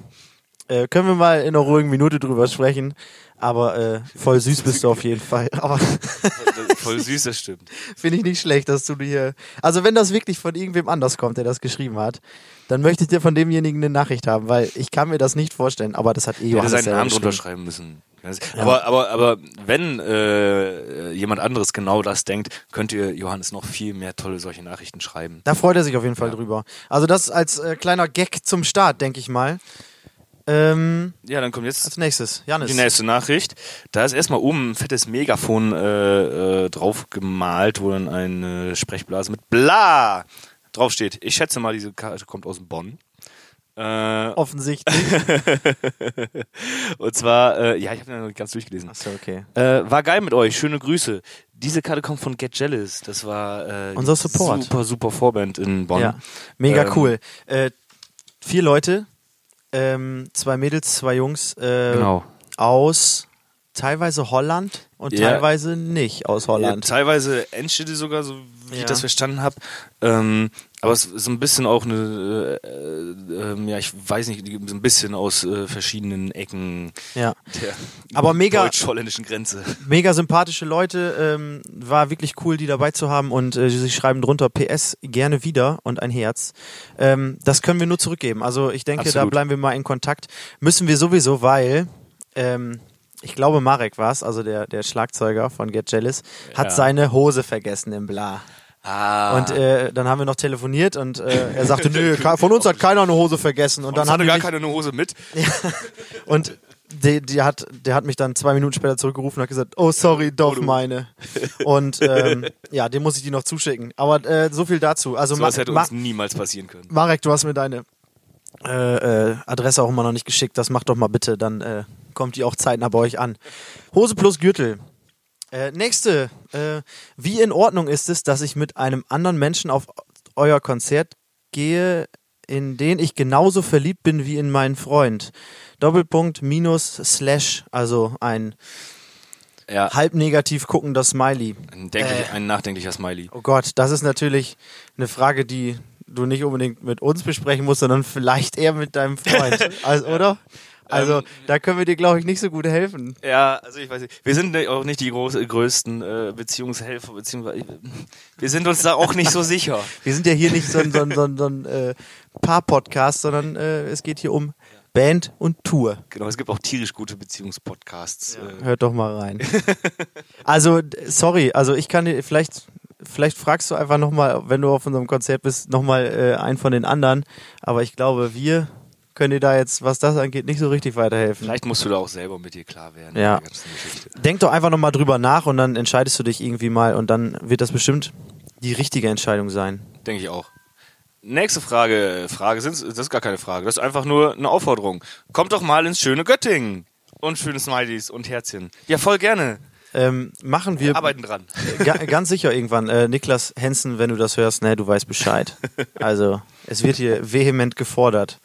S2: äh, können wir mal in einer ruhigen Minute drüber sprechen. Aber äh, voll süß bist du auf jeden Fall. Aber
S3: Voll süß, das stimmt.
S2: Finde ich nicht schlecht, dass du dir. Also, wenn das wirklich von irgendwem anders kommt, der das geschrieben hat, dann möchte ich dir von demjenigen eine Nachricht haben, weil ich kann mir das nicht vorstellen, aber das hat eh Johannes
S3: seinen
S2: selber
S3: Namen drunter
S2: geschrieben.
S3: schreiben müssen. Aber, aber, aber wenn äh, jemand anderes genau das denkt, könnt ihr Johannes noch viel mehr tolle solche Nachrichten schreiben.
S2: Da freut er sich auf jeden Fall drüber. Also, das als äh, kleiner Gag zum Start, denke ich mal. Ähm,
S3: Ja, dann kommt jetzt
S2: als nächstes, Janis.
S3: Die nächste Nachricht. Da ist erstmal oben ein fettes Megafon äh, äh, drauf gemalt, wo dann eine Sprechblase mit Bla draufsteht. Ich schätze mal, diese Karte kommt aus Bonn. Äh,
S2: Offensichtlich.
S3: und zwar, äh, ja, ich habe ja noch nicht ganz durchgelesen.
S2: Achso, okay.
S3: Äh, war geil mit euch, schöne Grüße. Diese Karte kommt von Get Jealous. Das war äh,
S2: Unser Support.
S3: Super, super Vorband in Bonn.
S2: Ja, mega
S3: Ähm,
S2: cool. Äh, vier Leute, ähm, zwei Mädels, zwei Jungs äh,
S3: Genau.
S2: aus teilweise Holland und
S3: Ja.
S2: teilweise nicht aus
S3: Ja,
S2: Holland.
S3: teilweise Endstädte sogar, so wie
S2: Ja.
S3: ich das verstanden habe. Ähm, aber es ist so ein bisschen auch eine, äh, äh, ähm, ja, ich weiß nicht, so ein bisschen aus äh, verschiedenen Ecken
S2: Ja.
S3: der
S2: Aber mega-
S3: deutsch-holländischen Grenze.
S2: Mega sympathische Leute, ähm, war wirklich cool, die dabei zu haben und äh, sie schreiben drunter PS gerne wieder und ein Herz. Ähm, das können wir nur zurückgeben. Also ich denke, da
S3: Absolut.
S2: bleiben wir mal in Kontakt. Müssen wir sowieso, weil ähm, ich glaube Marek war es, also der, der Schlagzeuger von Get Jealous, hat
S3: Ja.
S2: seine Hose vergessen im Bla.
S3: Ah.
S2: Und äh, dann haben wir noch telefoniert und äh, er sagte, nö, von uns hat keiner eine Hose vergessen. Und dann
S3: hatte gar
S2: mich,
S3: keine Hose mit.
S2: und die, die hat, der hat mich dann zwei Minuten später zurückgerufen und hat gesagt, oh sorry, doch meine. Und ähm, ja, dem muss ich die noch zuschicken. Aber äh, so viel dazu. Also
S3: So was hätte
S2: Ma
S3: uns niemals passieren können.
S2: Marek, du hast mir deine äh, äh, Adresse auch immer noch nicht geschickt. Das macht doch mal bitte, dann äh, kommt die auch zeitnah bei euch an. Hose plus Gürtel. Äh, nächste. Äh, wie in Ordnung ist es, dass ich mit einem anderen Menschen auf euer Konzert gehe, in den ich genauso verliebt bin wie in meinen Freund? Doppelpunkt minus slash, also ein
S3: Ja,
S2: halb negativ guckender Smiley.
S3: ein, denklich,
S2: Äh.
S3: ein nachdenklicher Smiley.
S2: Oh Gott, das ist natürlich eine Frage, die du nicht unbedingt mit uns besprechen musst, sondern vielleicht eher mit deinem Freund. also, oder? Also,
S3: Ähm,
S2: da können wir dir, glaube ich, nicht so gut helfen.
S3: Ja, also ich weiß nicht. Wir sind auch nicht die groß, größten äh, Beziehungshelfer, beziehungsweise wir sind uns da auch nicht so sicher.
S2: Wir sind ja hier nicht so ein, so ein, so ein, so ein äh, Paar-Podcast, sondern äh, es geht hier um Band und Tour.
S3: Genau, es gibt auch tierisch gute Beziehungspodcasts. Äh,
S2: Hört doch mal rein. also, sorry, also ich kann dir vielleicht, vielleicht fragst du einfach nochmal, wenn du auf unserem Konzert bist, nochmal äh, einen von den anderen. Aber ich glaube, wir können dir da jetzt, was das angeht, nicht so richtig weiterhelfen.
S3: Vielleicht musst du da auch selber mit dir klar werden.
S2: Ja. Denk doch einfach nochmal drüber nach und dann entscheidest du dich irgendwie mal und dann wird das bestimmt die richtige Entscheidung sein.
S3: Denke ich auch. Nächste Frage. Frage sind, das ist gar keine Frage. Das ist einfach nur eine Aufforderung. Kommt doch mal ins schöne Göttingen. Und schöne Smileys und Herzchen. Ja, voll gerne.
S2: Ähm, machen wir
S3: Arbeiten dran.
S2: ga, ganz sicher irgendwann. Äh, Niklas Hensen, wenn du das hörst, ne, du weißt Bescheid. Also, es wird hier vehement gefordert.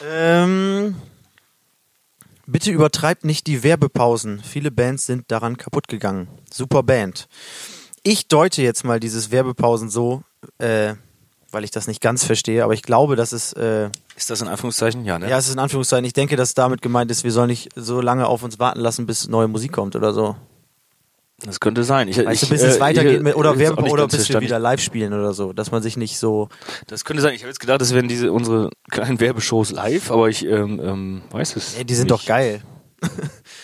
S2: Ähm, bitte übertreibt nicht die Werbepausen. Viele Bands sind daran kaputt gegangen. Super Band. Ich deute jetzt mal dieses Werbepausen so, äh, weil ich das nicht ganz verstehe, aber ich glaube, dass es äh,
S3: Ist das in Anführungszeichen? Ja, ne?
S2: Ja, es ist in Anführungszeichen. Ich denke, dass damit gemeint ist, wir sollen nicht so lange auf uns warten lassen, bis neue Musik kommt oder so.
S3: Das könnte sein. Ich,
S2: Weißt
S3: ich,
S2: du, bis es
S3: äh,
S2: weitergeht mit, oder,
S3: nicht
S2: oder bis wir wieder live spielen oder so. Dass man sich nicht so.
S3: Das könnte sein. Ich habe jetzt gedacht, das wären diese unsere kleinen Werbeshows live, aber ich ähm, ähm, weiß es.
S2: Ey, die sind
S3: nicht.
S2: doch geil.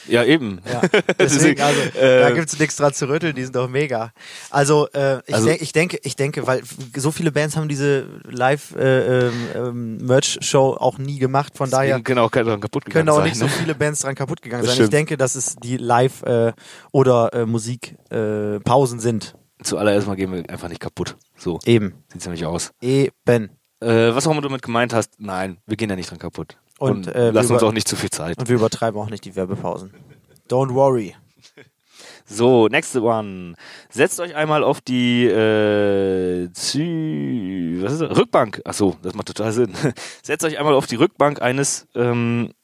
S3: Ja, eben.
S2: Ja, deswegen, also,
S3: äh,
S2: da gibt's nichts dran zu rütteln, die sind doch mega. Also, äh, ich,
S3: Also-
S2: denk, ich denke, ich denke, weil so viele Bands haben diese Live-Merch-Show auch nie gemacht, von daher
S3: können auch
S2: können auch nicht so
S3: ne?
S2: viele Bands dran kaputt gegangen sein. Ich denke, dass es die Live- äh, oder äh, Musikpausen äh, Pausen sind.
S3: Zuallererst mal gehen wir einfach nicht kaputt. So
S2: Eben.
S3: sieht's nämlich aus.
S2: Eben.
S3: Äh, was auch immer du damit gemeint hast, nein, wir gehen ja nicht dran kaputt.
S2: Und,
S3: Und,
S2: äh,
S3: lass
S2: wir
S3: uns auch nicht zu viel Zeit.
S2: Und wir übertreiben auch nicht die Werbepausen. Don't worry.
S3: So, next one. Setzt euch einmal auf die äh, Zü was ist das? Rückbank. Ach so, das macht total Sinn. Setzt euch einmal auf die Rückbank eines ähm,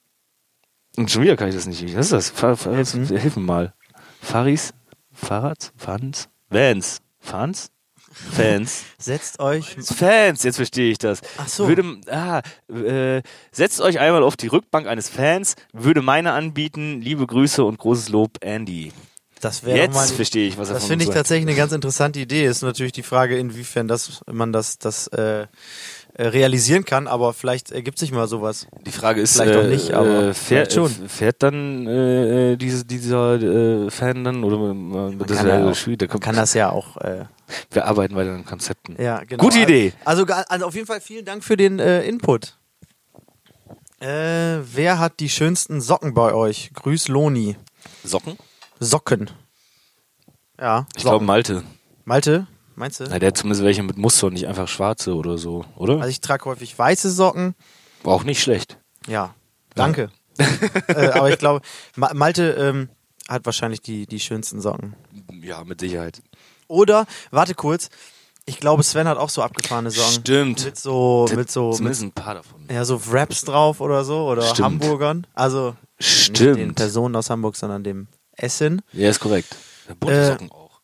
S3: und schon wieder kann ich das nicht. Was ist das? Fahr, fahr,
S2: Helfen?
S3: Hilf mir mal. Faris? Fahrrads? Fans? Vans? Fans? Fans?
S2: Setzt euch.
S3: Fans, jetzt verstehe ich das.
S2: Ach so.
S3: Würde, ah, äh, setzt euch einmal auf die Rückbank eines Fans, würde meine anbieten. Liebe Grüße und großes Lob, Andy.
S2: Das wäre
S3: Jetzt
S2: mal.
S3: verstehe ich, was er
S2: Das finde ich tatsächlich eine ganz interessante Idee. Ist natürlich die Frage, inwiefern das, man das, das äh, äh, realisieren kann, aber vielleicht ergibt sich mal sowas.
S3: Die Frage ist,
S2: Vielleicht
S3: äh,
S2: auch nicht, aber
S3: äh, fährt,
S2: schon.
S3: äh, fährt dann äh, diese, dieser äh, Fan dann oder äh, das
S2: kann ja auch-.
S3: Da
S2: Kann das ja auch.
S3: Wir arbeiten weiter an Konzepten.
S2: ja, genau.
S3: Gute Idee.
S2: Also, also auf jeden Fall vielen Dank für den äh, Input. Äh, wer hat die schönsten Socken bei euch? Grüß Loni.
S3: Socken?
S2: Socken. Ja.
S3: Ich glaube. Malte.
S2: Malte, meinst du?
S3: Na, der hat zumindest welche mit Muster und nicht einfach schwarze oder so, oder?
S2: Also ich trage häufig weiße Socken.
S3: War auch nicht schlecht.
S2: Ja, danke. äh, aber ich glaube, Ma Malte ähm, hat wahrscheinlich die, die schönsten Socken.
S3: Ja, mit Sicherheit.
S2: Oder, warte kurz, ich glaube, Sven hat auch so abgefahrene Socken.
S3: Stimmt.
S2: Mit so, mit so, mit,
S3: Zumindest ein paar davon.
S2: ja, so Wraps drauf oder so, oder
S3: Stimmt.
S2: Hamburgern. Also nicht den
S3: Stimmt.
S2: Personen aus Hamburg, sondern dem Essen.
S3: Ja, ist korrekt. Bunte
S2: Äh,
S3: auch.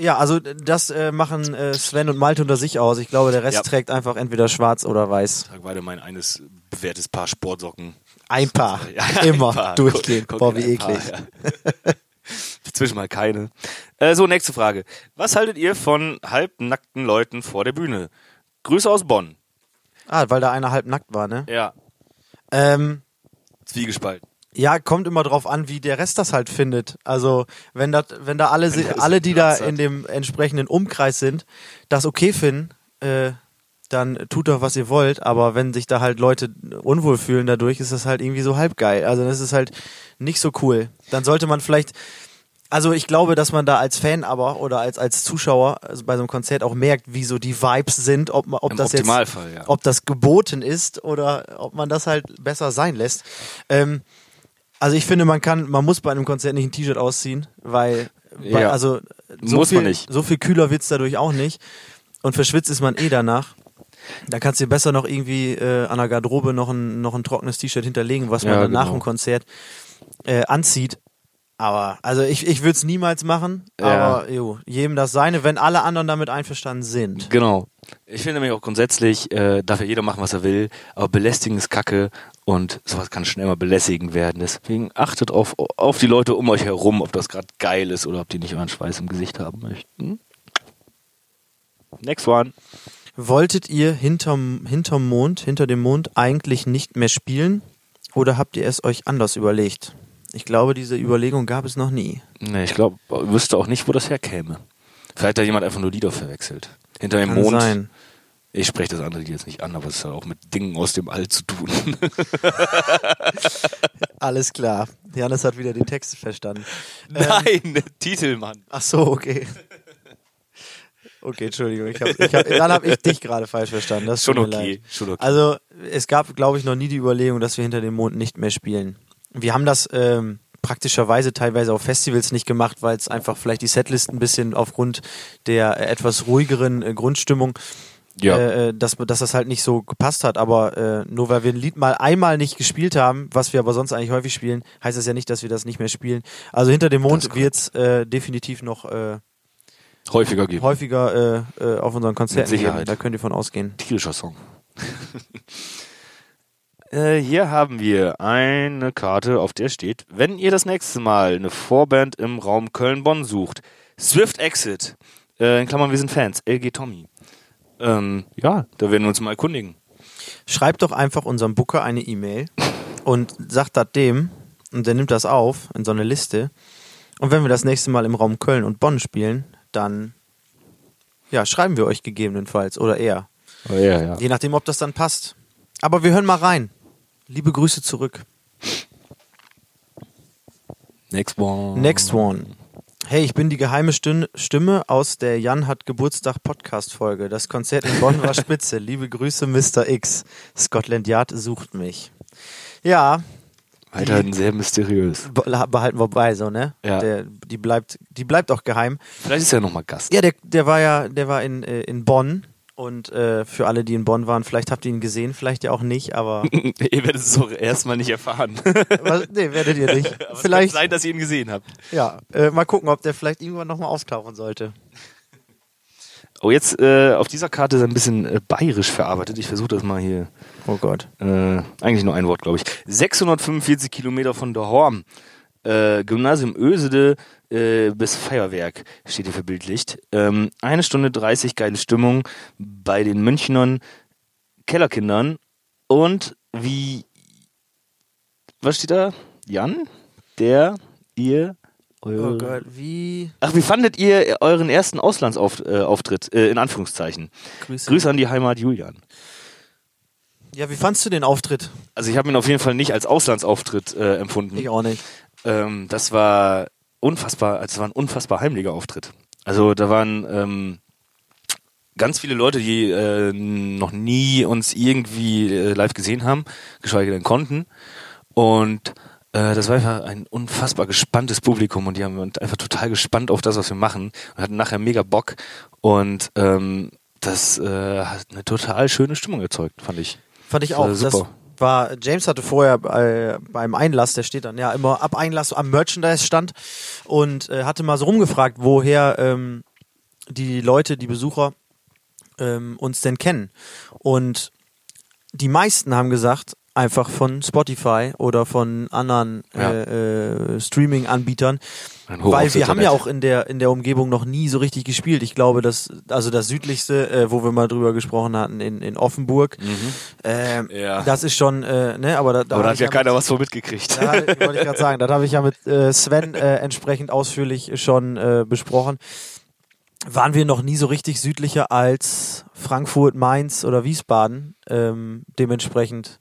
S2: Ja, also das äh, machen äh, Sven und Malte unter sich aus. Ich glaube, der Rest
S3: Ja.
S2: trägt einfach entweder schwarz oder weiß.
S3: Trag weiter mein eines bewährtes Paar Sportsocken.
S2: Ein Paar.
S3: Ja,
S2: Immer
S3: ein Paar.
S2: durchgehend.
S3: Guck-
S2: Boah,
S3: guck
S2: wie
S3: ein Paar,
S2: eklig.
S3: ja. Dazwischen mal keine. Äh, so, nächste Frage. Was haltet ihr von halbnackten Leuten vor der Bühne? Grüße aus Bonn.
S2: Ah, weil da einer halb nackt war, ne?
S3: Ja.
S2: Ähm,
S3: Zwiegespalten.
S2: Ja, kommt immer drauf an, wie der Rest das halt findet. Also, wenn das, wenn da alle,
S3: das
S2: alle, die da in dem entsprechenden Umkreis sind, das okay finden, äh, dann tut doch, was ihr wollt. Aber wenn sich da halt Leute unwohl fühlen dadurch, ist das halt irgendwie so halb geil. Also, das ist halt nicht so cool. Dann sollte man vielleicht Also ich glaube, dass man da als Fan aber oder als, als Zuschauer also bei so einem Konzert auch merkt, wie so die Vibes sind, ob, man- ob
S3: Im
S2: das jetzt
S3: ja.
S2: ob das geboten ist oder ob man das halt besser sein lässt. Ähm, also ich finde, man kann, man muss bei einem Konzert nicht ein T-Shirt ausziehen, weil, weil
S3: Ja.
S2: also so
S3: Muss
S2: viel,
S3: man nicht.
S2: so viel kühler wird's dadurch auch nicht. Und verschwitzt ist man eh danach. Da kannst du dir besser noch irgendwie äh, an der Garderobe noch ein, noch ein trockenes T-Shirt hinterlegen, was man
S3: Ja,
S2: dann nach
S3: genau.
S2: dem Konzert äh, anzieht. Aber, also ich, ich würde es niemals machen,
S3: Ja.
S2: aber jo, jedem das seine, wenn alle anderen damit einverstanden sind.
S3: Genau. Ich finde nämlich auch grundsätzlich, äh, darf ja jeder machen, was er will, aber belästigen ist Kacke und sowas kann schnell mal belästigend werden. Deswegen achtet auf, auf die Leute um euch herum, ob das gerade geil ist oder ob die nicht euren Schweiß im Gesicht haben möchten. Next one.
S2: Wolltet ihr hinterm, hinterm Mond, hinter dem Mond eigentlich nicht mehr spielen oder habt ihr es euch anders überlegt? Ich glaube, diese Überlegung gab es noch nie.
S3: Nee, ich glaube, wüsste auch nicht, wo das herkäme. Vielleicht hat jemand einfach nur Lieder verwechselt. Hinter dem
S2: Kann
S3: Mond.
S2: sein.
S3: Ich spreche das andere Lied jetzt nicht an, aber es hat auch mit Dingen aus dem All zu tun.
S2: Alles klar. Janis hat wieder den Text verstanden.
S3: Nein, Titel, Mann.
S2: Ach so, okay. Okay, Entschuldigung. Ich hab, ich hab, dann habe ich dich gerade falsch verstanden. Das
S3: Schon okay, schon okay.
S2: Also es gab, glaube ich, noch nie die Überlegung, dass wir hinter dem Mond nicht mehr spielen. Wir haben das ähm, praktischerweise teilweise auf Festivals nicht gemacht, weil es einfach vielleicht die Setlist ein bisschen aufgrund der äh, etwas ruhigeren äh, Grundstimmung
S3: Ja.
S2: äh, dass, dass das halt nicht so gepasst hat. Aber äh, nur weil wir ein Lied mal einmal nicht gespielt haben, was wir aber sonst eigentlich häufig spielen, heißt das ja nicht, dass wir das nicht mehr spielen. Also hinter dem Mond wird es äh, definitiv noch äh,
S3: Häufiger geben.
S2: häufiger äh, äh, auf unseren Konzerten
S3: Mit
S2: geben.
S3: Sicherheit.
S2: Da könnt ihr von ausgehen.
S3: Tierischer Song. äh, hier haben wir eine Karte, auf der steht, wenn ihr das nächste Mal eine Vorband im Raum Köln-Bonn sucht, Swift Exit, äh, in Klammern, wir sind Fans, LG Tommy. Ähm, ja, da werden wir uns mal erkundigen.
S2: Schreibt doch einfach unserem Booker eine E-Mail und sagt das dem und der nimmt das auf in so eine Liste. Und wenn wir das nächste Mal im Raum Köln und Bonn spielen, dann ja, schreiben wir euch gegebenenfalls oder eher.
S3: Oh, ja, ja.
S2: Je nachdem, ob das dann passt. Aber wir hören mal rein. Liebe Grüße zurück.
S3: Next one.
S2: Next one. Hey, ich bin die geheime Stimme aus der Jan hat Geburtstag Podcast Folge. Das Konzert in Bonn war spitze. Liebe Grüße, Mr. X. Scotland Yard sucht mich. Ja,
S3: Weiterhin sehr mysteriös.
S2: be- behalten wir bei, so, ne?
S3: Ja.
S2: Der, die bleibt, die bleibt auch geheim.
S3: Vielleicht ist er nochmal Gast.
S2: Ja, der, der war ja, der war in, äh, in Bonn. Und äh, für alle, die in Bonn waren, vielleicht habt ihr ihn gesehen, vielleicht ja auch nicht, aber
S3: ihr werdet es doch erstmal nicht erfahren.
S2: was, nee, werdet ihr nicht.
S3: Aber es
S2: vielleicht,
S3: kann sein, dass ihr ihn gesehen habt.
S2: ja, äh, mal gucken, ob der vielleicht irgendwann nochmal auftauchen sollte.
S3: Oh, jetzt äh, auf dieser Karte ist ein bisschen äh, bayerisch verarbeitet. Ich versuche das mal hier.
S2: Oh Gott.
S3: Äh, eigentlich nur ein Wort, glaube ich. 645 Kilometer von Dahorm. Äh, Gymnasium Ösede äh, bis Feuerwerk steht hier verbildlicht. Ähm, eine Stunde 30 geile Stimmung bei den Münchnern Kellerkindern. Und wie. Was steht da? Jan? Der, ihr, eure.
S2: Oh Gott, wie.
S3: Ach, wie fandet ihr euren ersten Auslandsauftritt, äh, äh, in Anführungszeichen?
S2: Grüße.
S3: Grüße an die Heimat Julian.
S2: Ja, wie fandst du den Auftritt?
S3: Also ich habe ihn auf jeden Fall nicht als Auslandsauftritt äh, empfunden.
S2: Ich auch nicht.
S3: Ähm, das war unfassbar, also es war ein unfassbar heimlicher Auftritt. Also da waren ähm, ganz viele Leute, die äh, noch nie uns irgendwie äh, live gesehen haben, geschweige denn konnten. Und äh, das war einfach ein unfassbar gespanntes Publikum und die haben einfach total gespannt auf das, was wir machen und hatten nachher mega Bock und ähm, das äh, hat eine total schöne Stimmung erzeugt, fand ich.
S2: Fand ich auch. Das
S3: super.
S2: War, James hatte vorher äh, beim Einlass, der steht dann ja immer ab Einlass am Merchandise-Stand und äh, hatte mal so rumgefragt, woher ähm, die Leute, die Besucher ähm, uns denn kennen. Und die meisten haben gesagt, einfach von Spotify oder von anderen
S3: Ja.
S2: äh, äh, Streaming-Anbietern. Weil wir haben ja auch in der, in der Umgebung noch nie so richtig gespielt. Ich glaube, dass, also das südlichste, äh, wo wir mal drüber gesprochen hatten, in, in Offenburg,
S3: Mhm. Ja.
S2: das ist schon, äh, ne, aber da, da
S3: Aber da hat ja
S2: mit-
S3: keiner was von mitgekriegt.
S2: da wollte ich gerade sagen, das habe ich ja mit äh, Sven äh, entsprechend ausführlich schon äh, besprochen. Waren wir noch nie so richtig südlicher als Frankfurt, Mainz oder Wiesbaden. Ähm, dementsprechend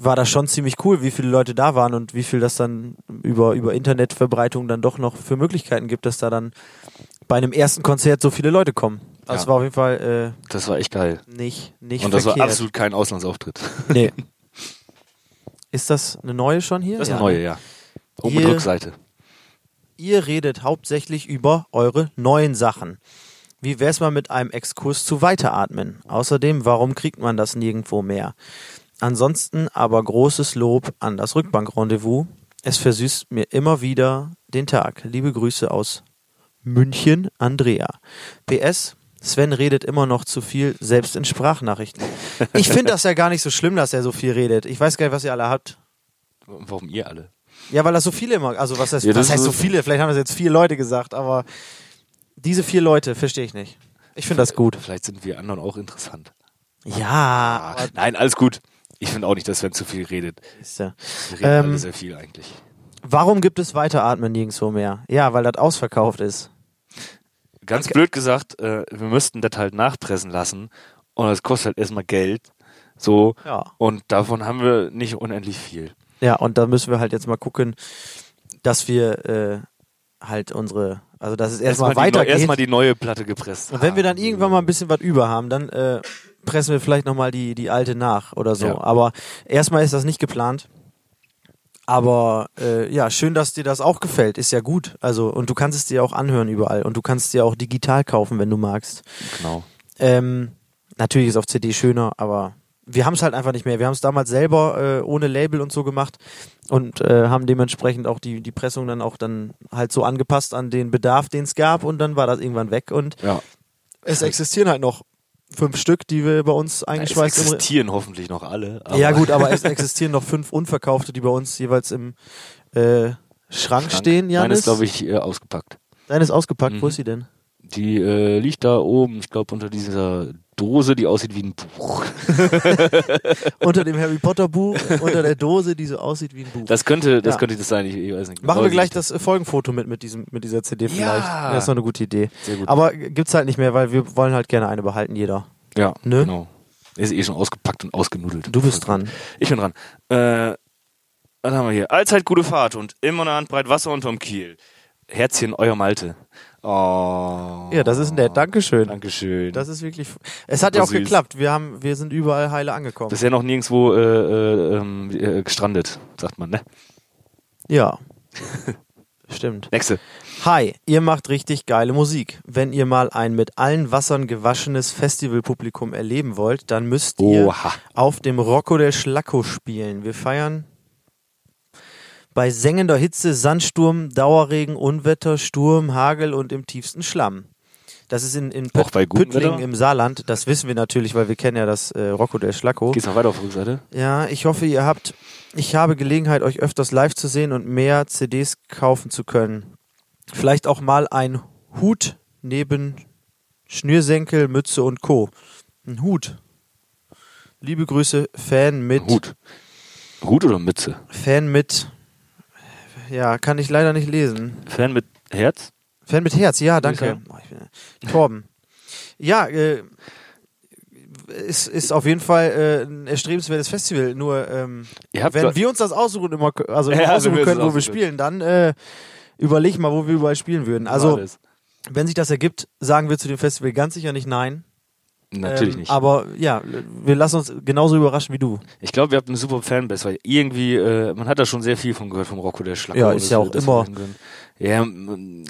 S2: war das schon ziemlich cool, wie viele Leute da waren und wie viel das dann über, über Internetverbreitung dann doch noch für Möglichkeiten gibt, dass da dann bei einem ersten Konzert so viele Leute kommen. Das
S3: Ja.
S2: war auf jeden Fall
S3: Das war echt geil.
S2: äh, nicht, nicht
S3: Und das
S2: verkehrt.
S3: war absolut kein Auslandsauftritt.
S2: Nee. Ist das eine neue schon hier?
S3: Das ist
S2: Ja.
S3: eine neue, ja. Oben
S2: Hier-
S3: Rückseite.
S2: Ihr redet hauptsächlich über eure neuen Sachen. Wie wär's mal mit einem Exkurs zu Weiteratmen? Außerdem, warum kriegt man das nirgendwo mehr? Ansonsten aber großes Lob an das Rückbankrendezvous. Es versüßt mir immer wieder den Tag. Liebe Grüße aus München, Andrea. PS, Sven redet immer noch zu viel, selbst in Sprachnachrichten. Ich finde das ja gar nicht so schlimm, dass er so viel redet. Ich weiß gar nicht, was ihr alle habt.
S3: Warum ihr alle?
S2: Ja, weil das so viele immer, also was heißt,
S3: Ja, das
S2: heißt so viele? Vielleicht haben das jetzt vier Leute gesagt, aber diese vier Leute verstehe ich nicht. Ich finde das gut.
S3: Vielleicht sind wir anderen auch interessant.
S2: Ja,
S3: Ah, nein, alles gut. Ich finde auch nicht, dass Sven zu viel redet.
S2: ist ja.
S3: Wir reden
S2: Ähm,
S3: alle sehr viel eigentlich.
S2: Warum gibt es Weiteratmen nirgendwo mehr? Ja, weil das ausverkauft ist.
S3: Ganz blöd gesagt, äh, wir müssten das halt nachpressen lassen und das kostet halt erstmal Geld. So.
S2: Ja.
S3: Und davon haben wir nicht unendlich viel.
S2: Ja, und da müssen wir halt jetzt mal gucken, dass wir äh, halt unsere, also dass es erstmal
S3: neu-
S2: weitergeht.
S3: erstmal die neue Platte gepresst.
S2: und wenn wir dann irgendwann mal ein bisschen was über haben, dann äh, pressen wir vielleicht nochmal die, die alte nach oder so.
S3: Ja.
S2: Aber erstmal ist das nicht geplant. Aber äh, ja, schön, dass dir das auch gefällt. Ist ja gut. Also, und du kannst es dir auch anhören überall. Und du kannst es dir auch digital kaufen, wenn du magst.
S3: Genau.
S2: Ähm, natürlich ist auf CD schöner, aber wir haben es halt einfach nicht mehr. Wir haben es damals selber äh, ohne Label und so gemacht und äh, haben dementsprechend auch die, die Pressung dann auch dann halt so angepasst an den Bedarf, den es gab und dann war das irgendwann weg und
S3: Ja.
S2: es existieren halt noch fünf Stück, die wir bei uns
S3: Es
S2: eingeschweißt im Re-
S3: existieren hoffentlich noch alle.
S2: Ja gut, aber es existieren noch fünf unverkaufte, die bei uns jeweils im äh, Schrank, stehen,
S3: Meine
S2: Janis.
S3: ist, glaube ich, äh, ausgepackt.
S2: Deine ist ausgepackt, wo
S3: Mhm.
S2: ist sie denn?
S3: Die äh, liegt da oben, ich glaube, unter dieser Dose, die aussieht wie ein Buch.
S2: Unter dem Harry Potter Buch, unter der Dose, die so aussieht wie ein Buch.
S3: Das könnte, das
S2: Ja.
S3: könnte das sein, ich, ich weiß nicht.
S2: Machen wir gleich das äh, Folgenfoto mit, mit, diesem, mit dieser CD
S3: Ja.
S2: vielleicht. Das ist doch eine gute Idee.
S3: Sehr gut.
S2: Aber gibt's halt nicht mehr, weil wir wollen halt gerne eine behalten, jeder.
S3: Ja,
S2: Ne?
S3: genau. Ist eh schon ausgepackt und ausgenudelt.
S2: Du bist dran.
S3: Ich bin dran. Äh, was haben wir hier? Allzeit gute Fahrt und immer eine Handbreit Wasser unterm Kiel. Herzchen, euer Malte. Oh.
S2: Ja, das ist nett. Dankeschön.
S3: Dankeschön.
S2: Das ist wirklich. Es hat ja auch
S3: Süß.
S2: geklappt. Wir haben, wir sind überall heile angekommen.
S3: Bisher noch nirgendwo äh, äh, ähm, äh, gestrandet, sagt man, ne?
S2: Ja. Stimmt.
S3: Nächste.
S2: Hi, ihr macht richtig geile Musik. Wenn ihr mal ein mit allen Wassern gewaschenes Festivalpublikum erleben wollt, dann müsst ihr
S3: Oha.
S2: auf dem Rocco der Schlacko spielen. Wir feiern bei sengender Hitze, Sandsturm, Dauerregen, Unwetter, Sturm, Hagel und im tiefsten Schlamm. Das ist in, in Püttlingen im Saarland. Das wissen wir natürlich, weil wir kennen ja das äh, Rocco der Schlacko.
S3: Geht's noch weiter auf der Rückseite?
S2: Ja, ich hoffe, ihr habt, ich habe Gelegenheit, euch öfters live zu sehen und mehr CDs kaufen zu können. Vielleicht auch mal ein Hut neben Schnürsenkel, Mütze und Co. Ein Hut. Liebe Grüße, Fan mit.
S3: Hut. Hut oder Mütze?
S2: Fan mit. Ja, kann ich leider nicht lesen.
S3: Fan mit Herz?
S2: Fan mit Herz, ja, danke. Oh, Torben. Ja, äh, ist, ist auf jeden Fall äh, ein erstrebenswertes Festival. Nur, ähm, wenn wir uns das aussuchen, immer, also
S3: Ja,
S2: immer aussuchen können, wo wir spielen, dann äh, überleg mal, wo wir überall spielen würden. Also, wenn sich das ergibt, sagen wir zu dem Festival ganz sicher nicht nein.
S3: Natürlich
S2: ähm,
S3: nicht.
S2: Aber ja, wir lassen uns genauso überraschen wie du.
S3: Ich glaube, ihr habt eine super Fanbase, weil irgendwie, äh, man hat da schon sehr viel von gehört vom Rocco der Schlager.
S2: Ja, ist ja auch immer-
S3: wir. Ja,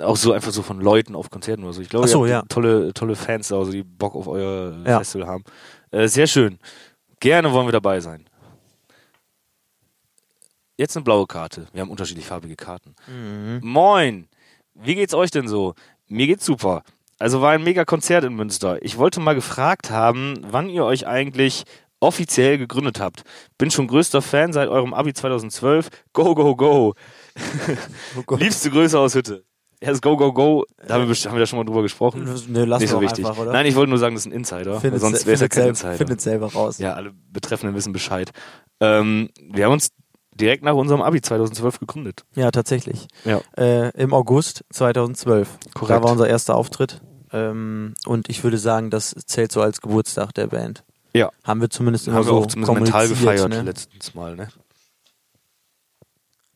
S3: auch so einfach so von Leuten auf Konzerten oder so. Ich glaube,
S2: so, ja.
S3: tolle, tolle Fans da, also die Bock auf euer
S2: Ja.
S3: Festival haben. Äh, sehr schön. Gerne wollen wir dabei sein. Jetzt eine blaue Karte. Wir haben unterschiedlich farbige Karten.
S2: Mhm.
S3: Moin! Wie geht's euch denn so? Mir geht's super. Also war ein mega Konzert in Münster. Ich wollte mal gefragt haben, wann ihr euch eigentlich offiziell gegründet habt. Bin schon größter Fan seit eurem Abi 2012. Go, go, go.
S2: Oh.
S3: Liebste Grüße aus Hütte. Das Go, go, go, da haben wir, haben wir da schon mal drüber gesprochen.
S2: Nö, lass
S3: Nicht so wichtig.
S2: einfach?
S3: Nein, ich wollte nur sagen, das ist ein Insider.
S2: findet,
S3: sonst wäre es ja kein
S2: selber,
S3: Insider.
S2: findet selber raus.
S3: Ja, alle Betreffenden wissen Bescheid. Ähm, wir haben uns direkt nach unserem Abi 2012 gegründet.
S2: Ja, tatsächlich.
S3: Ja.
S2: Äh, Im August 2012. Da
S3: Korrekt.
S2: war unser erster Auftritt. Ähm, und ich würde sagen, das zählt so als Geburtstag der Band.
S3: Ja.
S2: Haben wir zumindest immer
S3: Haben wir
S2: so
S3: auch zumindest mental gefeiert
S2: Ne?
S3: letztens Mal, ne?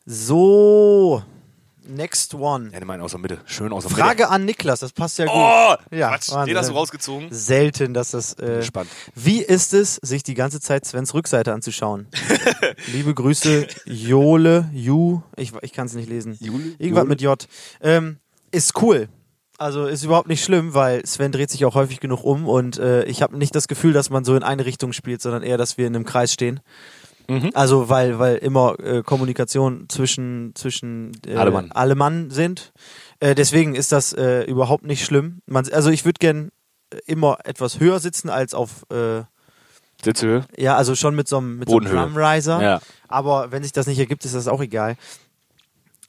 S2: So, next one.
S3: Ja, die meinen aus der Mitte. Schön aus der Mitte.
S2: Frage an Niklas, das passt ja gut.
S3: Oh!
S2: Ja,
S3: Quatsch,
S2: Wahnsinn.
S3: den hast du rausgezogen.
S2: Selten, dass das. Äh,
S3: Gespannt.
S2: wie ist es, sich die ganze Zeit Svens Rückseite anzuschauen? Liebe Grüße, Jole, Ju, ich, ich kann es nicht lesen.
S3: Jule?
S2: Irgendwas
S3: Jule?
S2: mit J. Ähm, ist cool. Also ist überhaupt nicht schlimm, weil Sven dreht sich auch häufig genug um und äh, ich habe nicht das Gefühl, dass man so in eine Richtung spielt, sondern eher, dass wir in einem Kreis stehen.
S3: Mhm.
S2: Also weil weil immer äh, Kommunikation zwischen zwischen äh,
S3: Alle Mann.
S2: sind. Äh, deswegen ist das äh, überhaupt nicht schlimm. Man, also ich würde gern äh, immer etwas höher sitzen als auf äh,
S3: Sitzhöhe?
S2: ja also schon mit so einem mit so einem. Drumriser.
S3: Ja.
S2: Aber wenn sich das nicht ergibt, ist das auch egal.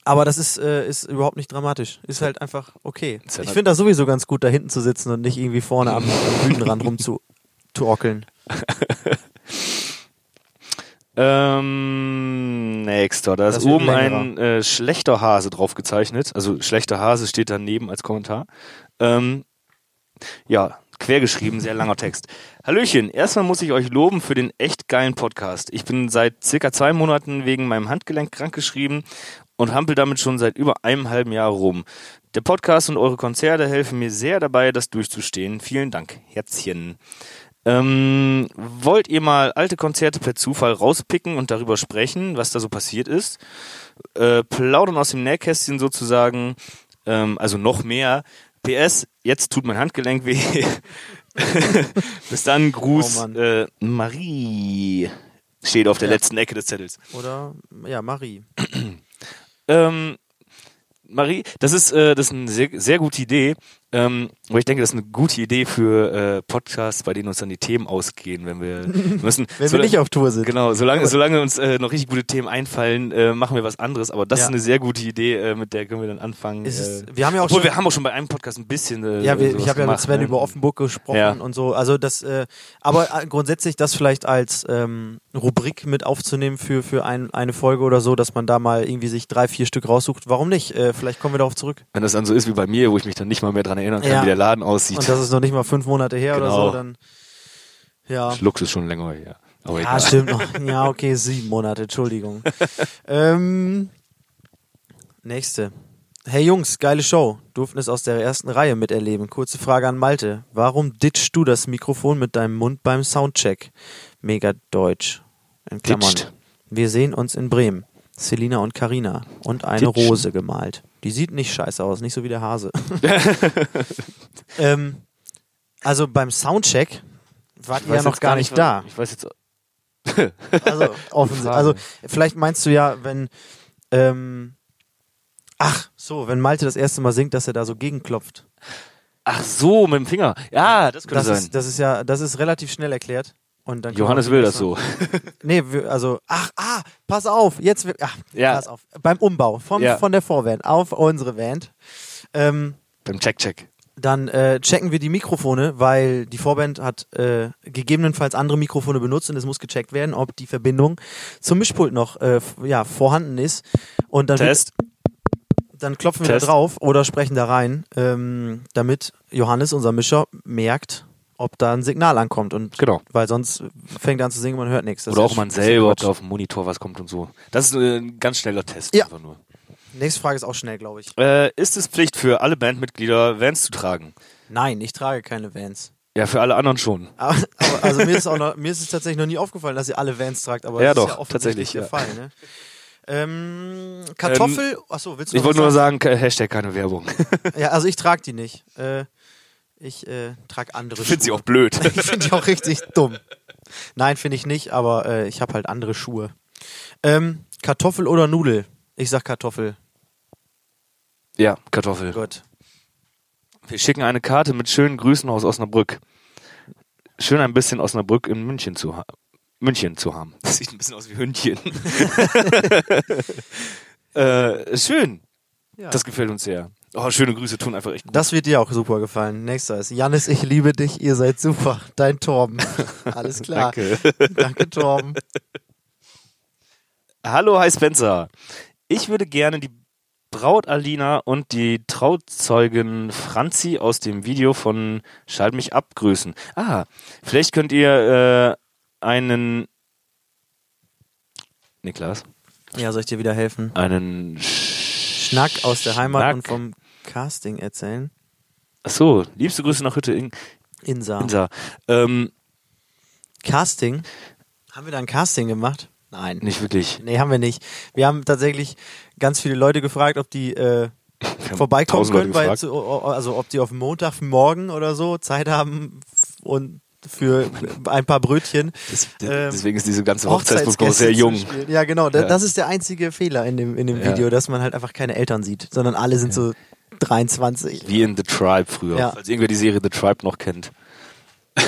S2: Aber das ist, äh, ist überhaupt nicht dramatisch. Ist halt einfach okay.
S3: Ist
S2: Ich
S3: nat-
S2: finde das sowieso ganz gut, da hinten zu sitzen und nicht irgendwie vorne am, Bühnenrand rumzuorkeln.
S3: Ähm, nächster. Da ist
S2: Das wird
S3: oben ein äh, schlechter Hase drauf gezeichnet. Also schlechter Hase steht daneben als Kommentar. Ähm, ja, quer geschrieben, sehr langer Text. Hallöchen, erstmal muss ich euch loben für den echt geilen Podcast. Ich bin seit circa zwei Monaten wegen meinem Handgelenk krankgeschrieben und hampel damit schon seit über einem halben Jahr rum. Der Podcast und eure Konzerte helfen mir sehr dabei, das durchzustehen. Vielen Dank. Herzchen. Ähm, wollt ihr mal alte Konzerte per Zufall rauspicken und darüber sprechen, was da so passiert ist? Äh, plaudern aus dem Nähkästchen sozusagen, ähm, also noch mehr. PS, jetzt tut mein Handgelenk weh. Bis dann, Gruß,
S2: Oh Mann.
S3: äh, Marie. Steht auf der
S2: Ja.
S3: letzten Ecke des Zettels.
S2: Oder, ja, Marie.
S3: Ähm, Marie, das ist, äh, das ist eine sehr, sehr gute Idee. Ähm, aber ich denke, das ist eine gute Idee für äh, Podcasts, bei denen uns dann die Themen ausgehen, wenn wir müssen.
S2: Wenn wir nicht auf Tour sind.
S3: Genau, solange, solange uns äh, noch richtig gute Themen einfallen, äh, machen wir was anderes. Aber das
S2: Ja.
S3: ist eine sehr gute Idee, äh, mit der können wir dann anfangen.
S2: Ist
S3: äh,
S2: es, wir haben ja auch
S3: obwohl,
S2: schon,
S3: wir haben auch schon bei einem Podcast ein bisschen. Äh,
S2: ja, wir, ich habe ja mit Sven
S3: ne?
S2: über Offenburg gesprochen
S3: Ja.
S2: und so. Also das, äh, aber äh, grundsätzlich das vielleicht als ähm, Rubrik mit aufzunehmen für für ein, eine Folge oder so, dass man da mal irgendwie sich drei, vier Stück raussucht. Warum nicht? Äh, vielleicht kommen wir darauf zurück.
S3: Wenn das dann so ist wie bei mir, wo ich mich dann nicht mal mehr dran erinnern kann,
S2: Ja.
S3: wie der Laden aussieht.
S2: Und das ist noch nicht mal fünf Monate her oder
S3: Genau.
S2: so, dann ja.
S3: Schlucks ist schon länger her. Aber
S2: Ja,
S3: egal.
S2: stimmt noch. Ja, okay, sieben Monate, Entschuldigung. ähm, nächste. Hey Jungs, geile Show. Durften es aus der ersten Reihe miterleben. Kurze Frage an Malte. Warum ditchst du das Mikrofon mit deinem Mund beim Soundcheck? Mega deutsch. In Klammern.
S3: Ditcht.
S2: Wir sehen uns in Bremen. Selina und Karina und eine
S3: Ditchen.
S2: Rose gemalt. Die sieht nicht scheiße aus, nicht so wie der Hase. ähm, also beim Soundcheck wart
S3: Ich
S2: ihr ja noch gar nicht da.
S3: Ich weiß jetzt.
S2: Also, offensichtlich.
S3: Frage.
S2: Also, vielleicht meinst du ja, wenn, ähm, ach, so, wenn Malte das erste Mal singt, dass er da so gegenklopft.
S3: Ach so, mit dem Finger. Ja, das könnte
S2: Das
S3: sein.
S2: ist, das ist ja, das ist relativ schnell erklärt. Und dann kann
S3: Johannes will das so.
S2: Nee, wir, also, ach, ah, pass auf, jetzt, ach,
S3: Ja.
S2: pass auf. Beim Umbau vom,
S3: Ja.
S2: von der Vorwand auf unsere Band, ähm,
S3: Beim Check-Check.
S2: dann äh, checken wir die Mikrofone, weil die Vorband hat äh, gegebenenfalls andere Mikrofone benutzt und es muss gecheckt werden, ob die Verbindung zum Mischpult noch äh, ja, vorhanden ist. Und dann, wird-
S3: Test.
S2: dann klopfen wir
S3: Test.
S2: da drauf oder sprechen da rein, ähm, damit Johannes, unser Mischer, merkt, ob da ein Signal ankommt. Und
S3: Genau.
S2: weil sonst fängt er an zu singen, man hört nichts. Das
S3: Oder
S2: ist
S3: auch man selber, ob da auf dem Monitor was kommt und so. Das ist äh, ein ganz schneller Test.
S2: Ja.
S3: Einfach nur.
S2: Nächste Frage ist auch schnell, glaube ich.
S3: Äh, ist es Pflicht für alle Bandmitglieder, Vans zu tragen?
S2: Nein, ich trage keine Vans.
S3: Ja, für alle anderen schon.
S2: Aber, aber also mir ist noch, mir ist es tatsächlich noch nie aufgefallen, dass ihr alle Vans tragt, aber
S3: Ja,
S2: das ist
S3: doch,
S2: ja offensichtlich
S3: tatsächlich,
S2: der
S3: ja.
S2: Fall, ne? Ähm, Kartoffel, achso, willst du
S3: Ich wollte nur sagen, Hashtag keine Werbung.
S2: Ja, also ich trage die nicht. Äh, ich äh, trage andere
S3: Ich finde sie
S2: Schuhe.
S3: auch blöd.
S2: Ich finde die auch richtig dumm. Nein, finde ich nicht, aber äh, ich habe halt andere Schuhe. Ähm, Kartoffel oder Nudel? Ich sag Kartoffel.
S3: ja, Kartoffel.
S2: Gut.
S3: Wir schicken eine Karte mit schönen Grüßen aus Osnabrück. Schön ein bisschen Osnabrück in München zu, ha München zu haben. Das sieht ein bisschen aus wie Hündchen. äh, schön.
S2: Ja.
S3: Das gefällt uns sehr. Oh, schöne Grüße tun einfach echt gut.
S2: Das wird dir auch super gefallen. Nächster ist Jannis, ich liebe dich, ihr seid super. Dein Torben. Alles klar.
S3: Danke.
S2: Danke, Torben.
S3: Hallo, hi Spencer. Ich würde gerne die Braut Alina und die Trauzeugin Franzi aus dem Video von Schalt mich ab grüßen. Ah, vielleicht könnt ihr äh, einen Niklas,
S2: Ja, soll ich dir wieder helfen?
S3: einen
S2: Schnack aus der Heimat
S3: Schnack.
S2: und vom Casting erzählen.
S3: Ach so, liebste Grüße nach Hütte in
S2: Insa.
S3: Insa. Ähm,
S2: Casting? Haben wir da ein Casting gemacht? Nein.
S3: nicht wirklich.
S2: Nee, haben wir nicht. Wir haben tatsächlich ganz viele Leute gefragt, ob die äh, vorbeikommen können, weil also ob die auf Montagmorgen oder so Zeit haben und für ein paar Brötchen.
S3: Das,
S2: ähm,
S3: deswegen ist diese ganze
S2: Hochzeitsgäste
S3: sehr jung.
S2: Ja, genau.
S3: Ja.
S2: Das ist der einzige Fehler in dem, in dem
S3: Ja.
S2: Video, dass man halt einfach keine Eltern sieht, sondern alle sind so 23.
S3: Wie in The Tribe früher.
S2: Ja.
S3: Falls irgendwer die Serie The Tribe noch kennt.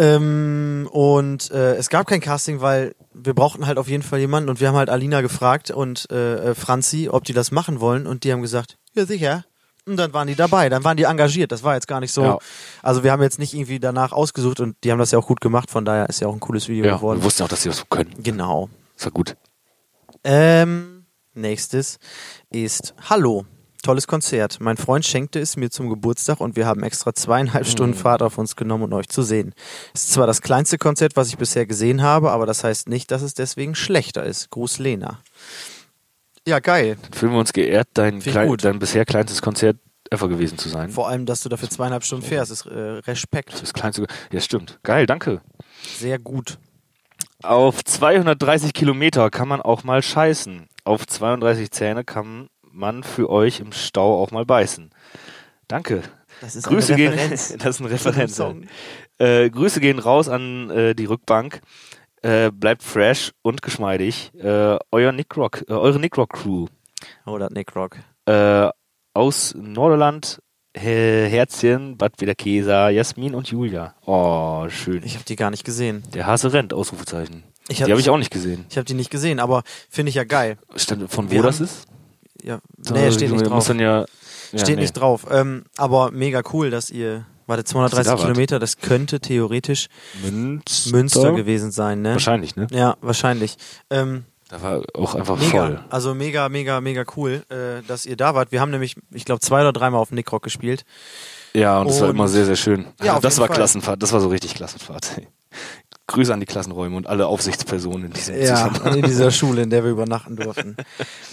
S2: Ähm, und äh, es gab kein Casting, weil wir brauchten halt auf jeden Fall jemanden und wir haben halt Alina gefragt und äh, äh, Franzi, ob die das machen wollen und die haben gesagt, ja sicher. Und dann waren die dabei, dann waren die engagiert. Das war jetzt gar nicht so.
S3: Ja.
S2: Also wir haben jetzt nicht irgendwie danach ausgesucht und die haben das ja auch gut gemacht, von daher ist ja auch ein cooles Video
S3: Ja,
S2: geworden.
S3: wir wussten auch, dass sie das so können.
S2: Genau.
S3: Ist ja gut.
S2: Ähm, nächstes ist Hallo. Tolles Konzert. Mein Freund schenkte es mir zum Geburtstag und wir haben extra zweieinhalb Stunden Fahrt auf uns genommen, um euch zu sehen. Es ist zwar das kleinste Konzert, was ich bisher gesehen habe, aber das heißt nicht, dass es deswegen schlechter ist. Gruß Lena. Ja, geil.
S3: Dann fühlen wir uns geehrt, dein, klein,
S2: gut.
S3: dein bisher kleinstes Konzert ever gewesen zu sein.
S2: Vor allem, dass du dafür zweieinhalb Stunden fährst, ist äh, Respekt.
S3: Das kleinste. Ja, stimmt. Geil, danke.
S2: Sehr gut.
S3: Auf 230 Kilometer kann man auch mal scheißen. Auf 32 Zähne kann man für euch im Stau auch mal beißen. Danke.
S2: Das ist
S3: Grüße
S2: eine
S3: gehen.
S2: Referenz.
S3: das ist eine Referenz. Äh, Grüße gehen raus an äh, die Rückbank. Äh, bleibt fresh und geschmeidig. Äh, euer Nick Rock, äh, eure Nick Rock Crew
S2: Oh, das Nick Rock.
S3: äh, aus Norderland, He- Herzchen, Bad Wiederkeser, Jasmin und Julia. Oh, schön.
S2: Ich habe die gar nicht gesehen.
S3: Der Hase rennt, Ausrufezeichen.
S2: Ich hab-
S3: die habe ich auch nicht gesehen.
S2: Ich habe die nicht gesehen, aber finde ich ja geil.
S3: Stand, von wo
S2: Wir
S3: das
S2: haben-
S3: ist?
S2: Ja, nee, steht nicht drauf.
S3: dann ja, ja,
S2: Steht
S3: nee.
S2: nicht drauf. Ähm, aber mega cool, dass ihr. Warte, 230
S3: da wart.
S2: Kilometer, das könnte theoretisch
S3: Münster,
S2: Münster gewesen sein, ne?
S3: Wahrscheinlich, ne?
S2: Ja, wahrscheinlich. Ähm,
S3: Da war auch einfach
S2: mega.
S3: voll.
S2: Also mega, mega, mega cool, äh, dass ihr da wart. Wir haben nämlich, ich glaube, zwei oder dreimal auf Nickrock gespielt.
S3: Ja, und das war immer sehr, sehr schön.
S2: Ja, auf
S3: das war
S2: Fall.
S3: Klassenfahrt. Das war so richtig Klassenfahrt. Grüße an die Klassenräume und alle Aufsichtspersonen in diesem
S2: Ja,
S3: Zusammenhang.
S2: in dieser Schule, in der wir übernachten durften.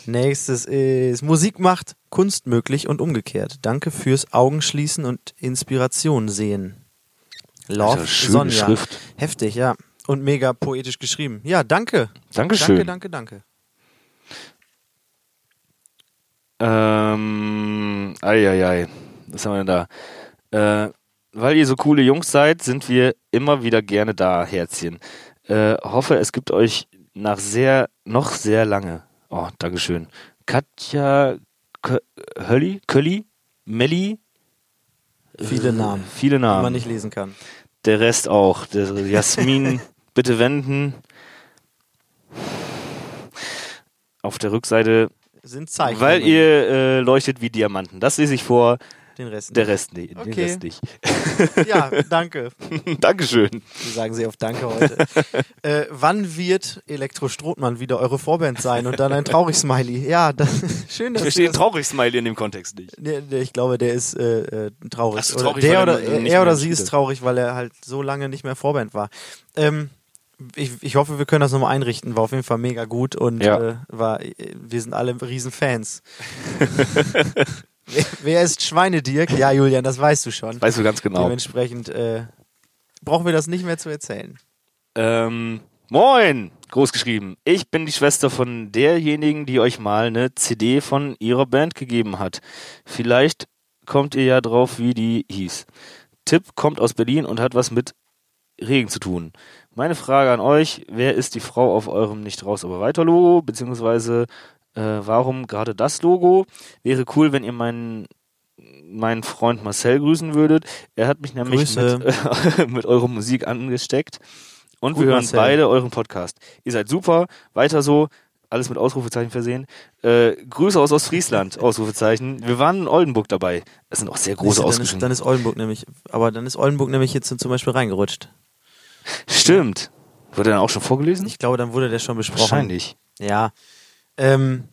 S2: Nächstes ist Musik macht Kunst möglich und umgekehrt. Danke fürs Augenschließen und Inspiration sehen. Love
S3: schöne
S2: Sonja.
S3: Schrift.
S2: Heftig, ja. Und mega poetisch geschrieben. Ja, danke.
S3: Dankeschön.
S2: Danke, danke, danke.
S3: Ähm, ei. Was haben wir denn da? Äh, weil ihr so coole Jungs seid, sind wir immer wieder gerne da, Herzchen. Äh, hoffe, es gibt euch nach sehr, noch sehr lange. Oh, Dankeschön. Katja Kö- Hölli, Kölli, Melli,
S2: Viele Namen,
S3: viele
S2: die
S3: Namen.
S2: man nicht lesen kann.
S3: Der Rest auch. Der Jasmin, bitte wenden. Auf der Rückseite,
S2: Sind Zeichen.
S3: weil ihr äh, leuchtet wie Diamanten. Das lese ich vor,
S2: den Rest.
S3: der Rest, nee, den
S2: Okay.
S3: Rest nicht.
S2: Ja, danke.
S3: Dankeschön.
S2: Wie sagen Sie auf Danke heute? äh, wann wird Elektro Strothmann wieder eure Vorband sein? Und dann ein traurig Smiley. Ja, das, schön,
S3: Ich
S2: dass
S3: verstehe
S2: du
S3: den
S2: das
S3: Traurig-Smiley in dem Kontext nicht.
S2: Nee, nee, ich glaube, der ist äh, äh, traurig.
S3: So,
S2: oder
S3: traurig,
S2: der
S3: weil
S2: oder,
S3: er nicht
S2: er oder sie ist traurig, weil er halt so lange nicht mehr Vorband war. Ähm, ich, ich hoffe, wir können das nochmal einrichten. War auf jeden Fall mega gut und
S3: Ja.
S2: äh, war, äh, wir sind alle riesen Fans. Wer, wer ist Schweinedirk? Ja, Julian, das weißt du schon.
S3: Weißt du ganz genau.
S2: Dementsprechend äh, brauchen wir das nicht mehr zu erzählen.
S3: Ähm, moin, groß geschrieben. Ich bin die Schwester von derjenigen, die euch mal eine CD von ihrer Band gegeben hat. Vielleicht kommt ihr ja drauf, wie die hieß. Tipp kommt aus Berlin und hat was mit Regen zu tun. Meine Frage an euch, wer ist die Frau auf eurem Nicht raus, aber weiter Logo, beziehungsweise äh, warum gerade das Logo? Wäre cool, wenn ihr meinen meinen Freund Marcel grüßen würdet. Er hat mich nämlich mit, mit eurer Musik angesteckt. Und
S2: Gut,
S3: wir hören
S2: Marcel.
S3: beide euren Podcast. Ihr seid super, weiter so, alles mit Ausrufezeichen versehen. Äh, Grüße aus Ostfriesland, Ausrufezeichen. Wir waren in Oldenburg dabei. Das sind auch sehr große
S2: ist,
S3: ausgeschrieben.
S2: dann ist Oldenburg nämlich, aber dann ist Oldenburg nämlich jetzt zum Beispiel reingerutscht.
S3: Stimmt. Wurde dann auch schon vorgelesen?
S2: Ich glaube, dann wurde der schon besprochen.
S3: Wahrscheinlich.
S2: Ja. Ähm,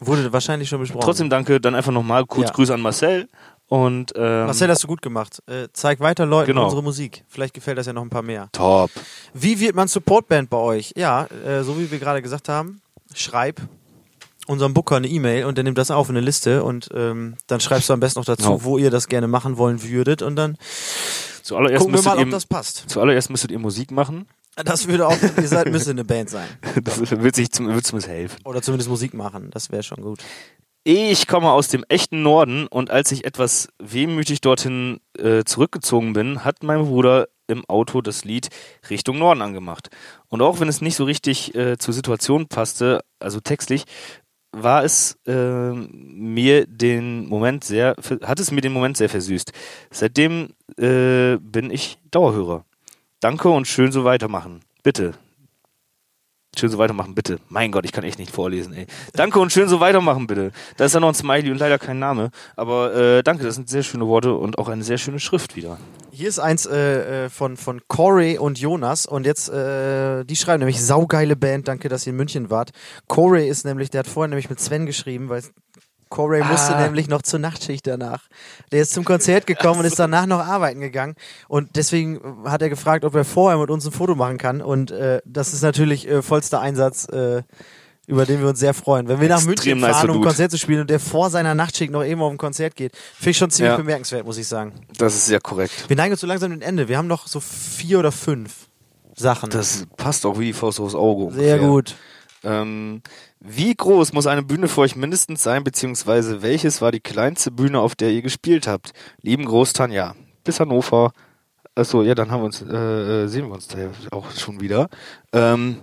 S2: Wurde wahrscheinlich schon besprochen.
S3: Trotzdem danke, dann einfach nochmal kurz
S2: Ja.
S3: Grüße an Marcel. Und ähm,
S2: Marcel, hast du gut gemacht. Äh, zeig weiter Leuten
S3: Genau.
S2: unsere Musik. Vielleicht gefällt das ja noch ein paar mehr.
S3: top.
S2: Wie wird man Supportband bei euch? Ja, äh, so wie wir gerade gesagt haben, schreib unserem Booker eine E-Mail und der nimmt das auf in eine Liste und ähm, dann schreibst du am besten noch dazu,
S3: Genau.
S2: wo ihr das gerne machen wollen würdet und dann
S3: Zuallererst
S2: gucken wir mal, ob
S3: ihr,
S2: das passt.
S3: zuallererst müsstet ihr Musik machen.
S2: Das würde auch, ihr seid, müsste eine Band sein.
S3: Das wird, sich zum, wird zumindest helfen.
S2: Oder zumindest Musik machen, das wäre schon gut.
S3: Ich komme aus dem echten Norden und als ich etwas wehmütig dorthin äh, zurückgezogen bin, hat mein Bruder im Auto das Lied Richtung Norden angemacht. Und auch wenn es nicht so richtig äh, zur Situation passte, also textlich, war es äh, mir den Moment sehr, hat es mir den Moment sehr versüßt. Seitdem äh, bin ich Dauerhörer. Danke und schön so weitermachen. Bitte. Schön so weitermachen, bitte. Mein Gott, ich kann echt nicht vorlesen, ey. Danke und schön so weitermachen, bitte. Da ist ja noch ein Smiley und leider kein Name. Aber äh, danke, das sind sehr schöne Worte und auch eine sehr schöne Schrift wieder.
S2: Hier ist eins äh, äh, von, von Corey und Jonas und jetzt, äh, die schreiben nämlich saugeile Band, danke, dass ihr in München wart. Corey ist nämlich, der hat vorher nämlich mit Sven geschrieben, weil Corey musste
S3: Ah.
S2: nämlich noch zur Nachtschicht danach. Der ist zum Konzert gekommen und ist danach noch arbeiten gegangen und deswegen hat er gefragt, ob er vorher mit uns ein Foto machen kann und äh, das ist natürlich äh, vollster Einsatz, äh, über den wir uns sehr freuen. Wenn wir nach
S3: Extrem
S2: München fahren, um ein. Konzert zu spielen und der vor seiner Nachtschicht noch eben auf ein Konzert geht, finde ich schon ziemlich
S3: Ja.
S2: bemerkenswert, muss ich sagen.
S3: Das ist sehr korrekt.
S2: Wir neigen uns so langsam dem Ende. Wir haben noch so vier oder fünf Sachen.
S3: Das passt auch wie die Faust aufs Auge.
S2: Sehr
S3: ungefähr.
S2: gut.
S3: Ähm, wie groß muss eine Bühne für euch mindestens sein, beziehungsweise welches war die kleinste Bühne, auf der ihr gespielt habt? Lieben Groß Tanja. Bis Hannover. Achso, ja, dann haben wir uns, äh, äh, sehen wir uns da ja auch schon wieder. Ähm,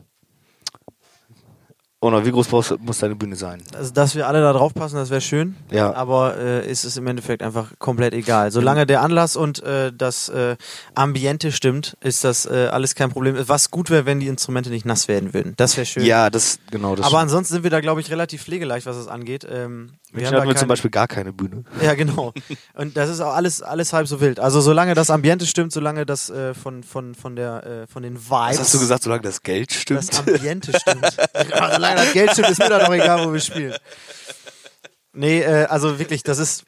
S3: oder wie groß brauchst, muss deine Bühne sein?
S2: Also, dass wir alle da drauf passen, das wäre schön.
S3: Ja.
S2: Aber äh, ist es im Endeffekt einfach komplett egal. Solange der Anlass und äh, das äh, Ambiente stimmt, ist das äh, alles kein Problem. Was gut wäre, wenn die Instrumente nicht nass werden würden. Das wäre schön.
S3: Ja, das, genau, das
S2: Aber ansonsten sind wir da, glaube ich, relativ pflegeleicht, was das angeht. Ähm, wir haben da
S3: hatten wir zum Beispiel gar keine Bühne.
S2: Ja, genau. Und das ist auch alles, alles halb so wild. Also solange das Ambiente stimmt, solange das äh, von, von, von, der, äh, von den Vibes.
S3: Was hast du gesagt, solange das Geld stimmt?
S2: Das Ambiente stimmt. ja, das Geld stimmt, ist mir doch egal, wo wir spielen. Nee, äh, also wirklich, das ist.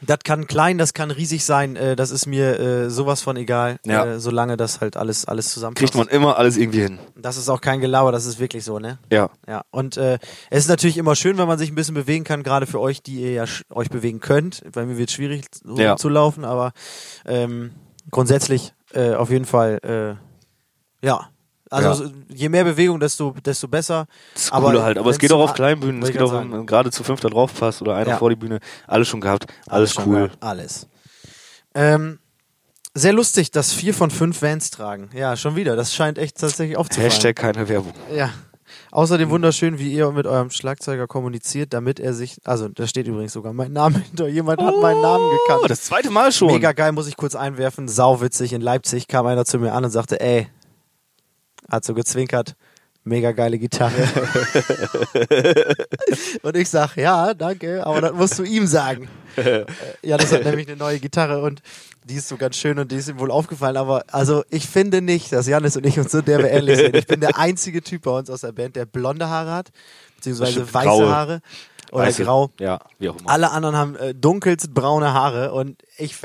S2: Das kann klein, das kann riesig sein, äh, das ist mir äh, sowas von egal,
S3: Ja.
S2: äh, solange das halt alles, alles zusammenpasst.
S3: Kriegt man immer alles irgendwie hin.
S2: Das ist auch kein Gelaber, das ist wirklich so, ne?
S3: Ja.
S2: Ja, und äh, es ist natürlich immer schön, wenn man sich ein bisschen bewegen kann, gerade für euch, die ihr ja euch bewegen könnt. Bei mir wird es schwierig so
S3: Ja.
S2: zu laufen, aber ähm, grundsätzlich äh, auf jeden Fall, äh, ja. Also
S3: Ja.
S2: je mehr Bewegung, desto, desto besser.
S3: Das
S2: Aber
S3: coole halt. Aber es geht auch auf kleinen Bühnen. Es geht auch, wenn gerade zu fünfter drauf passt oder einer
S2: Ja.
S3: vor die Bühne. Alles schon gehabt. Alles
S2: schon
S3: cool.
S2: gehabt, Alles. Ähm, sehr lustig, dass vier von fünf Vans tragen. Ja, schon wieder. Das scheint echt tatsächlich aufzufallen.
S3: Hashtag keine Werbung.
S2: Ja. Außerdem wunderschön, wie ihr mit eurem Schlagzeuger kommuniziert, damit er sich. Also, da steht übrigens sogar mein Name hinter. Jemand hat meinen Namen
S3: Oh,
S2: gekannt.
S3: das zweite Mal schon.
S2: Mega geil, muss ich kurz einwerfen. Sauwitzig. In Leipzig kam einer zu mir an und sagte, ey, hat so gezwinkert. Mega geile Gitarre. und ich sag, ja, danke, aber das musst du ihm sagen. Ja, das hat nämlich eine neue Gitarre und die ist so ganz schön und die ist ihm wohl aufgefallen. Aber also ich finde nicht, dass Janis und ich uns so derbe ähnlich sind. Ich bin der einzige Typ bei uns aus der Band, der blonde Haare hat, beziehungsweise weiße
S3: graue.
S2: Haare oder
S3: Weiße.
S2: grau.
S3: Ja, wie auch immer.
S2: Alle anderen haben äh, dunkelst braune Haare und ich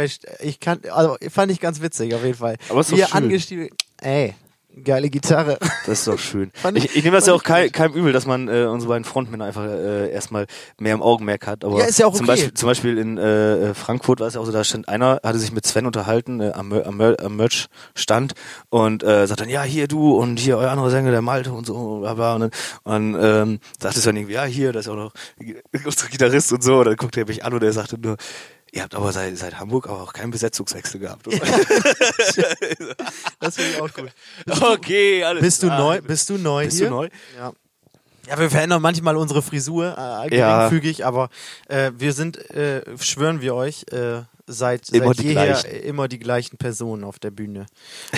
S2: ich kann, also fand ich ganz witzig auf jeden Fall.
S3: Aber ist doch
S2: Wir
S3: schön.
S2: angestiegen, ey, geile Gitarre.
S3: Das ist doch schön.
S2: Ich-
S3: ich, nehme das ja auch kein, keinem übel, dass man äh, unsere beiden Frontmänner einfach äh, erstmal mehr im Augenmerk hat. Aber
S2: Ja, ist ja auch
S3: zum,
S2: okay.
S3: Beispiel, zum Beispiel in äh, äh, Frankfurt war es ja auch so, da stand einer, hatte sich mit Sven unterhalten äh, am, am, Mer- am Merch-Stand und äh, sagt dann, ja, hier du und hier euer anderer Sänger, der Malte und so, bla bla. Und dann und, ähm, sagte es dann irgendwie, ja, hier, da ist auch noch unser Gitarrist und so. Und dann guckte er mich an und er sagte nur, Ihr habt aber seit, seit Hamburg aber auch keinen Besetzungswechsel gehabt. Oder?
S2: Das finde ich auch gut.
S3: okay, alles
S2: Bist du
S3: klar.
S2: neu? Bist du neu
S3: Bist
S2: hier?
S3: du neu?
S2: Ja. Ja, wir verändern manchmal unsere Frisur, äh,
S3: Ja.
S2: geringfügig, aber äh, wir sind, äh, schwören wir euch, äh, seit, seit
S3: Immer die
S2: jeher
S3: gleichen.
S2: immer die gleichen Personen auf der Bühne.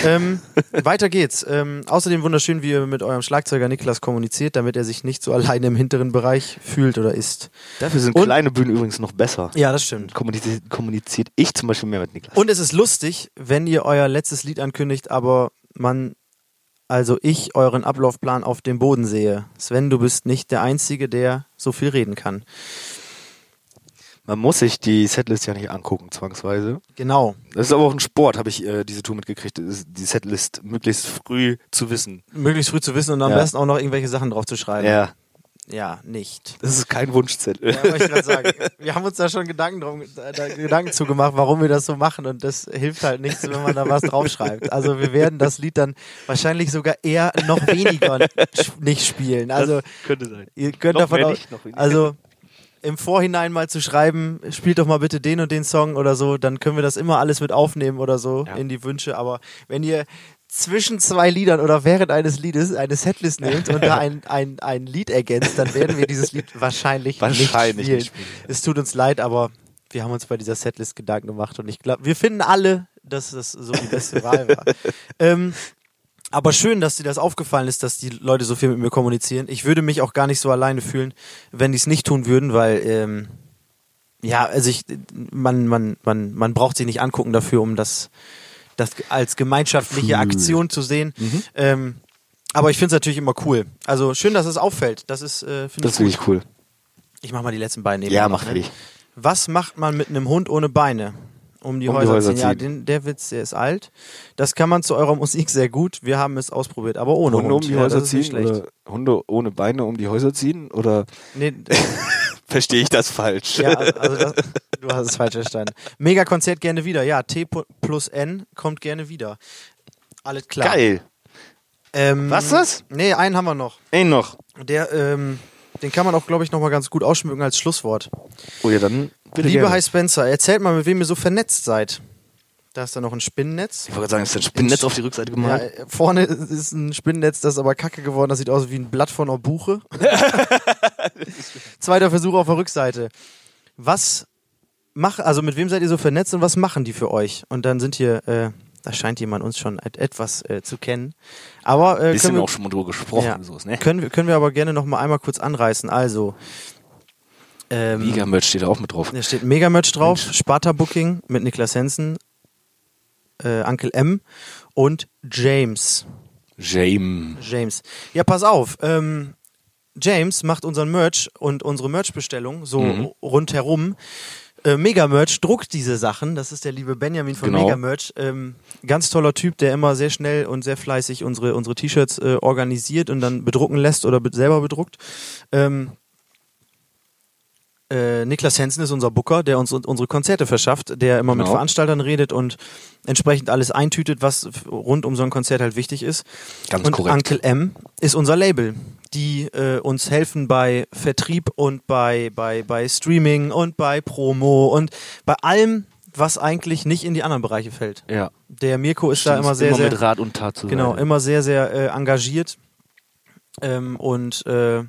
S2: ähm, weiter geht's. Ähm, außerdem wunderschön, wie ihr mit eurem Schlagzeuger Niklas kommuniziert, damit er sich nicht so alleine im hinteren Bereich fühlt oder ist.
S3: Dafür sind
S2: Und-
S3: kleine Bühnen übrigens noch besser.
S2: Ja, das stimmt.
S3: Kommuniziert, kommuniziert ich zum Beispiel mehr mit Niklas.
S2: Und es ist lustig, wenn ihr euer letztes Lied ankündigt, aber man also ich euren Ablaufplan auf dem Boden sehe. Sven, du bist nicht der Einzige, der so viel reden kann.
S3: Man muss sich die Setlist ja nicht angucken, zwangsweise.
S2: Genau.
S3: Das ist aber auch ein Sport, habe ich äh, diese Tour mitgekriegt, die Setlist möglichst früh zu wissen.
S2: Möglichst früh zu wissen und am
S3: Ja.
S2: besten auch noch irgendwelche Sachen drauf zu schreiben.
S3: Ja,
S2: Ja, nicht.
S3: das ist kein Wunschzettel.
S2: Ja, wollte ich gerade sagen. Wir haben uns da schon Gedanken, drum, da, da Gedanken zu gemacht, warum wir das so machen und das hilft halt nichts, wenn man da was draufschreibt. Also wir werden das Lied dann wahrscheinlich sogar eher noch weniger nicht spielen. Also
S3: könnte sein.
S2: ihr könnt
S3: Noch
S2: davon
S3: weniger.
S2: also im Vorhinein mal zu schreiben, spielt doch mal bitte den und den Song oder so, dann können wir das immer alles mit aufnehmen oder so
S3: Ja.
S2: in die Wünsche. Aber wenn ihr zwischen zwei Liedern oder während eines Liedes eine Setlist nehmt und da ein, ein, ein Lied ergänzt, dann werden wir dieses Lied wahrscheinlich,
S3: Wahrscheinlich
S2: nicht spielen.
S3: nicht spielen.
S2: Es tut uns leid, aber wir haben uns bei dieser Setlist Gedanken gemacht und ich glaube, wir finden alle, dass das so die beste Wahl war. ähm, aber schön, dass dir das aufgefallen ist, dass die Leute so viel mit mir kommunizieren. Ich würde mich auch gar nicht so alleine fühlen, wenn die es nicht tun würden, weil ähm, ja, also ich, man, man, man, man braucht sich nicht angucken dafür, um das, das als gemeinschaftliche. Aktion zu sehen. Ähm, aber ich finde es natürlich immer cool. Also schön, dass es auffällt. Das ist, äh, finde ich
S3: wirklich cool.
S2: Ich mach mal die letzten beiden
S3: Ja, mach
S2: ne?
S3: fertig.
S2: Was macht man mit einem Hund ohne Beine? Um die
S3: Um die
S2: Häuser,
S3: Häuser
S2: ziehen. Ja,
S3: ziehen.
S2: den, der Witz, der ist alt. Das kann man zu eurer Musik sehr gut. Wir haben es ausprobiert, aber ohne
S3: Hunde um
S2: Hund.
S3: die
S2: ja,
S3: Häuser ziehen oder Hunde ohne Beine um die Häuser ziehen oder
S2: Nee,
S3: verstehe ich das falsch?
S2: ja, also das, du hast es falsch verstanden. Mega-Konzert gerne wieder. Ja, T plus N kommt gerne wieder. Alles klar.
S3: Geil.
S2: Ähm,
S3: Was ist das?
S2: Nee, einen haben wir noch.
S3: Ey noch.
S2: Der, ähm, den kann man auch, glaube ich, nochmal ganz gut ausschmücken als Schlusswort.
S3: Oh ja, dann bitte
S2: Liebe
S3: gerne.
S2: High Spencer, erzählt mal, mit wem ihr so vernetzt seid. Da ist da noch ein Spinnennetz.
S3: Ich wollte gerade sagen, ist ein Spinnennetz auf die Rückseite
S2: Ja,
S3: gemalt?
S2: äh, vorne ist ein Spinnennetz, das ist aber kacke geworden. Das sieht aus wie ein Blatt von einer Buche. Zweiter Versuch auf der Rückseite. Was mach, also mit wem seid ihr so vernetzt und was machen die für euch? Und dann sind hier, äh, da scheint jemand uns schon et etwas äh, zu kennen. Aber äh,
S3: Bisschen
S2: wir,
S3: auch schon mal drüber gesprochen.
S2: ja,
S3: So ist, ne?
S2: können, wir, können wir aber gerne noch mal einmal kurz anreißen. Also, ähm,
S3: Mega-Merch steht da auch mit drauf.
S2: da steht Mega-Merch drauf, Sparta Booking mit Niklas Hensen, äh, Uncle M und James.
S3: James.
S2: James. Ja, pass auf. Ähm, James macht unseren Merch und unsere Merch-Bestellung so
S3: Mhm.
S2: rundherum. Äh, Mega Merch druckt diese Sachen. Das ist der liebe Benjamin von
S3: Genau.
S2: Mega Merch. Ähm, ganz toller Typ, der immer sehr schnell und sehr fleißig unsere, unsere T-Shirts äh, organisiert und dann bedrucken lässt oder be selber bedruckt. Ähm, äh, Niklas Hensen ist unser Booker, der uns un- unsere Konzerte verschafft, der immer mit
S3: Genau.
S2: Veranstaltern redet und entsprechend alles eintütet, was rund um so ein Konzert halt wichtig ist.
S3: Ganz
S2: und
S3: korrekt.
S2: Uncle M ist unser Label, die äh, uns helfen bei Vertrieb und bei, bei, bei Streaming und bei Promo und bei allem, was eigentlich nicht in die anderen Bereiche fällt.
S3: Ja.
S2: Der Mirko ist da
S3: Stimmt,
S2: immer sehr,
S3: immer
S2: sehr
S3: mit Rat und Tat zu
S2: Genau,
S3: sein.
S2: immer sehr, sehr äh, engagiert. Ähm, und äh,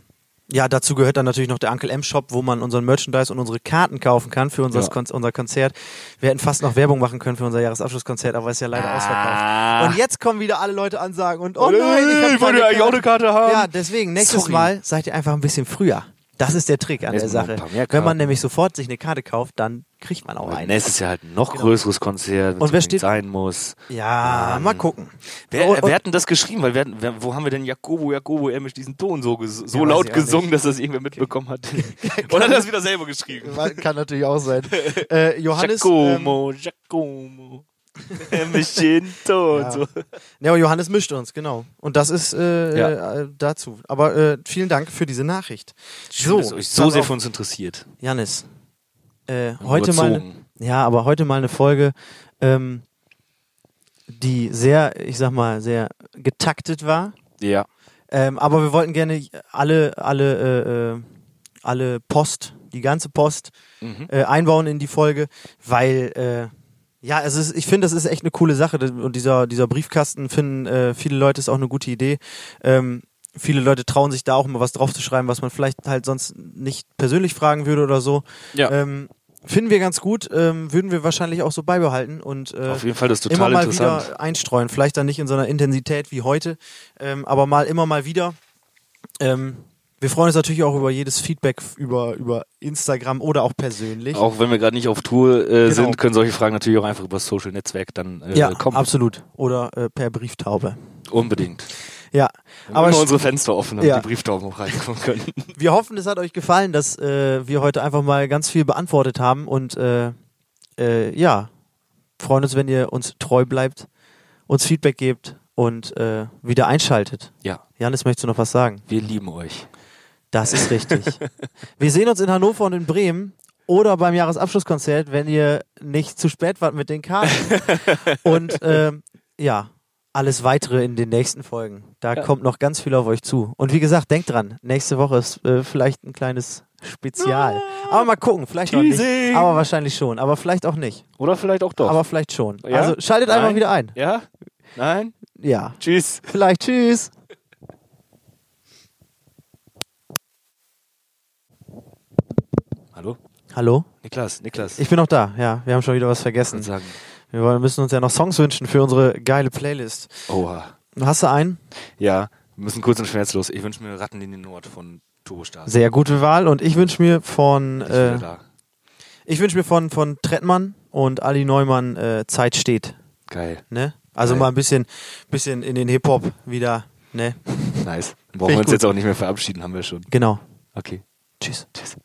S2: ja, dazu gehört dann natürlich noch der Uncle M Shop, wo man unseren Merchandise und unsere Karten kaufen kann für unser,
S3: Ja.
S2: Kon unser Konzert. Wir hätten fast noch Werbung machen können für unser Jahresabschlusskonzert, aber es ist ja leider ausverkauft.
S3: Ah.
S2: Und jetzt kommen wieder alle Leute ansagen und oh nein, ich,
S3: ich wollte eigentlich auch eine Karte haben.
S2: Ja, deswegen, nächstes
S3: Sorry.
S2: Mal seid ihr einfach ein bisschen früher. Das ist der Trick an der Sache. Wenn man nämlich sofort sich eine Karte kauft, dann kriegt man auch eine.
S3: nächstes Jahr halt ein noch
S2: Genau.
S3: größeres Konzert,
S2: Und wer steht-
S3: sein muss.
S2: Ja, mal gucken.
S3: Wer,
S2: Und-
S3: wer hat denn das geschrieben? Weil wer, wo haben wir denn Jakobo, Jakobo, Emisch diesen Ton so, so
S2: Ja,
S3: laut gesungen, dass das irgendwer mitbekommen hat? Oder hat er das wieder selber geschrieben?
S2: Kann natürlich auch sein. Äh, Johannes. Ähm,
S3: Giacomo, Emisch jeden Ton.
S2: Ja.
S3: So.
S2: ja, aber Johannes mischt uns, genau. Und das ist äh,
S3: Ja.
S2: äh, dazu. Aber äh, vielen Dank für diese Nachricht.
S3: Schön, dass euch so sehr
S2: auf.
S3: für uns interessiert.
S2: Janis, äh, heute mal, ja, aber heute mal eine Folge, ähm, die sehr, ich sag mal, sehr getaktet war.
S3: Ja.
S2: Ähm, aber wir wollten gerne alle, alle, äh, äh, alle Post, die ganze Post
S3: Mhm.
S2: einbauen in die Folge, weil ja, es ist, ich finde, das ist echt eine coole Sache und dieser dieser Briefkasten finden äh, viele Leute ist auch eine gute Idee. Ähm, viele Leute trauen sich da auch mal was draufzuschreiben, was man vielleicht halt sonst nicht persönlich fragen würde oder so.
S3: Ja.
S2: Ähm, finden wir ganz gut, ähm, würden wir wahrscheinlich auch so beibehalten und äh,
S3: Auf jeden Fall, das ist
S2: immer
S3: total
S2: mal
S3: interessant.
S2: wieder einstreuen. Vielleicht dann nicht in so einer Intensität wie heute, ähm, aber mal immer mal wieder. Ähm, wir freuen uns natürlich auch über jedes Feedback über, über Instagram oder auch persönlich.
S3: Auch wenn wir gerade nicht auf Tour äh,
S2: Genau.
S3: sind, können solche Fragen natürlich auch einfach über das Social Netzwerk dann äh,
S2: ja,
S3: kommen.
S2: absolut. Oder äh, per Brieftaube.
S3: Unbedingt.
S2: Ja,
S3: Aber
S2: aber
S3: immer unsere Fenster offen, damit
S2: Ja.
S3: die Brieftauben auch reinkommen können.
S2: wir hoffen, es hat euch gefallen, dass äh, wir heute einfach mal ganz viel beantwortet haben und äh, äh, ja, freuen uns, wenn ihr uns treu bleibt, uns Feedback gebt und äh, wieder einschaltet.
S3: Ja,
S2: Janis, möchtest du noch was sagen?
S3: wir lieben euch.
S2: Das ist richtig. wir sehen uns in Hannover und in Bremen oder beim Jahresabschlusskonzert, wenn ihr nicht zu spät wart mit den Karten. und ähm, ja, alles weitere in den nächsten Folgen. Da
S3: Ja.
S2: kommt noch ganz viel auf euch zu. Und wie gesagt, denkt dran, nächste Woche ist äh, vielleicht ein kleines Spezial. Aber mal gucken, vielleicht noch nicht.
S3: Teasing.
S2: Aber wahrscheinlich schon. Aber vielleicht auch nicht.
S3: Oder vielleicht auch doch.
S2: Aber vielleicht schon.
S3: Ja?
S2: Also schaltet einfach
S3: Nein?
S2: wieder ein.
S3: ja? Nein?
S2: Ja.
S3: Tschüss.
S2: Vielleicht. Tschüss.
S3: Hallo?
S2: Hallo?
S3: Niklas, Niklas.
S2: Ich bin noch da. Ja, wir haben schon wieder was vergessen. Wir müssen uns ja noch Songs wünschen für unsere geile Playlist.
S3: Oha.
S2: Hast du einen?
S3: Ja, wir müssen kurz und schmerzlos. Ich wünsche mir Ratten in den Nord von Turbo Stars.
S2: Sehr gute Wahl. Und ich wünsche mir von
S3: wieder
S2: äh, ich wünsche mir von von Trettmann und Ali Neumann äh, Zeit steht.
S3: Geil.
S2: Ne? Also
S3: Geil.
S2: mal ein bisschen bisschen in den Hip Hop wieder. Ne?
S3: Nice. Brauchen wir
S2: ich
S3: uns
S2: gut.
S3: jetzt auch nicht mehr verabschieden, haben wir schon.
S2: Genau.
S3: Okay.
S2: Tschüss.
S3: Tschüss.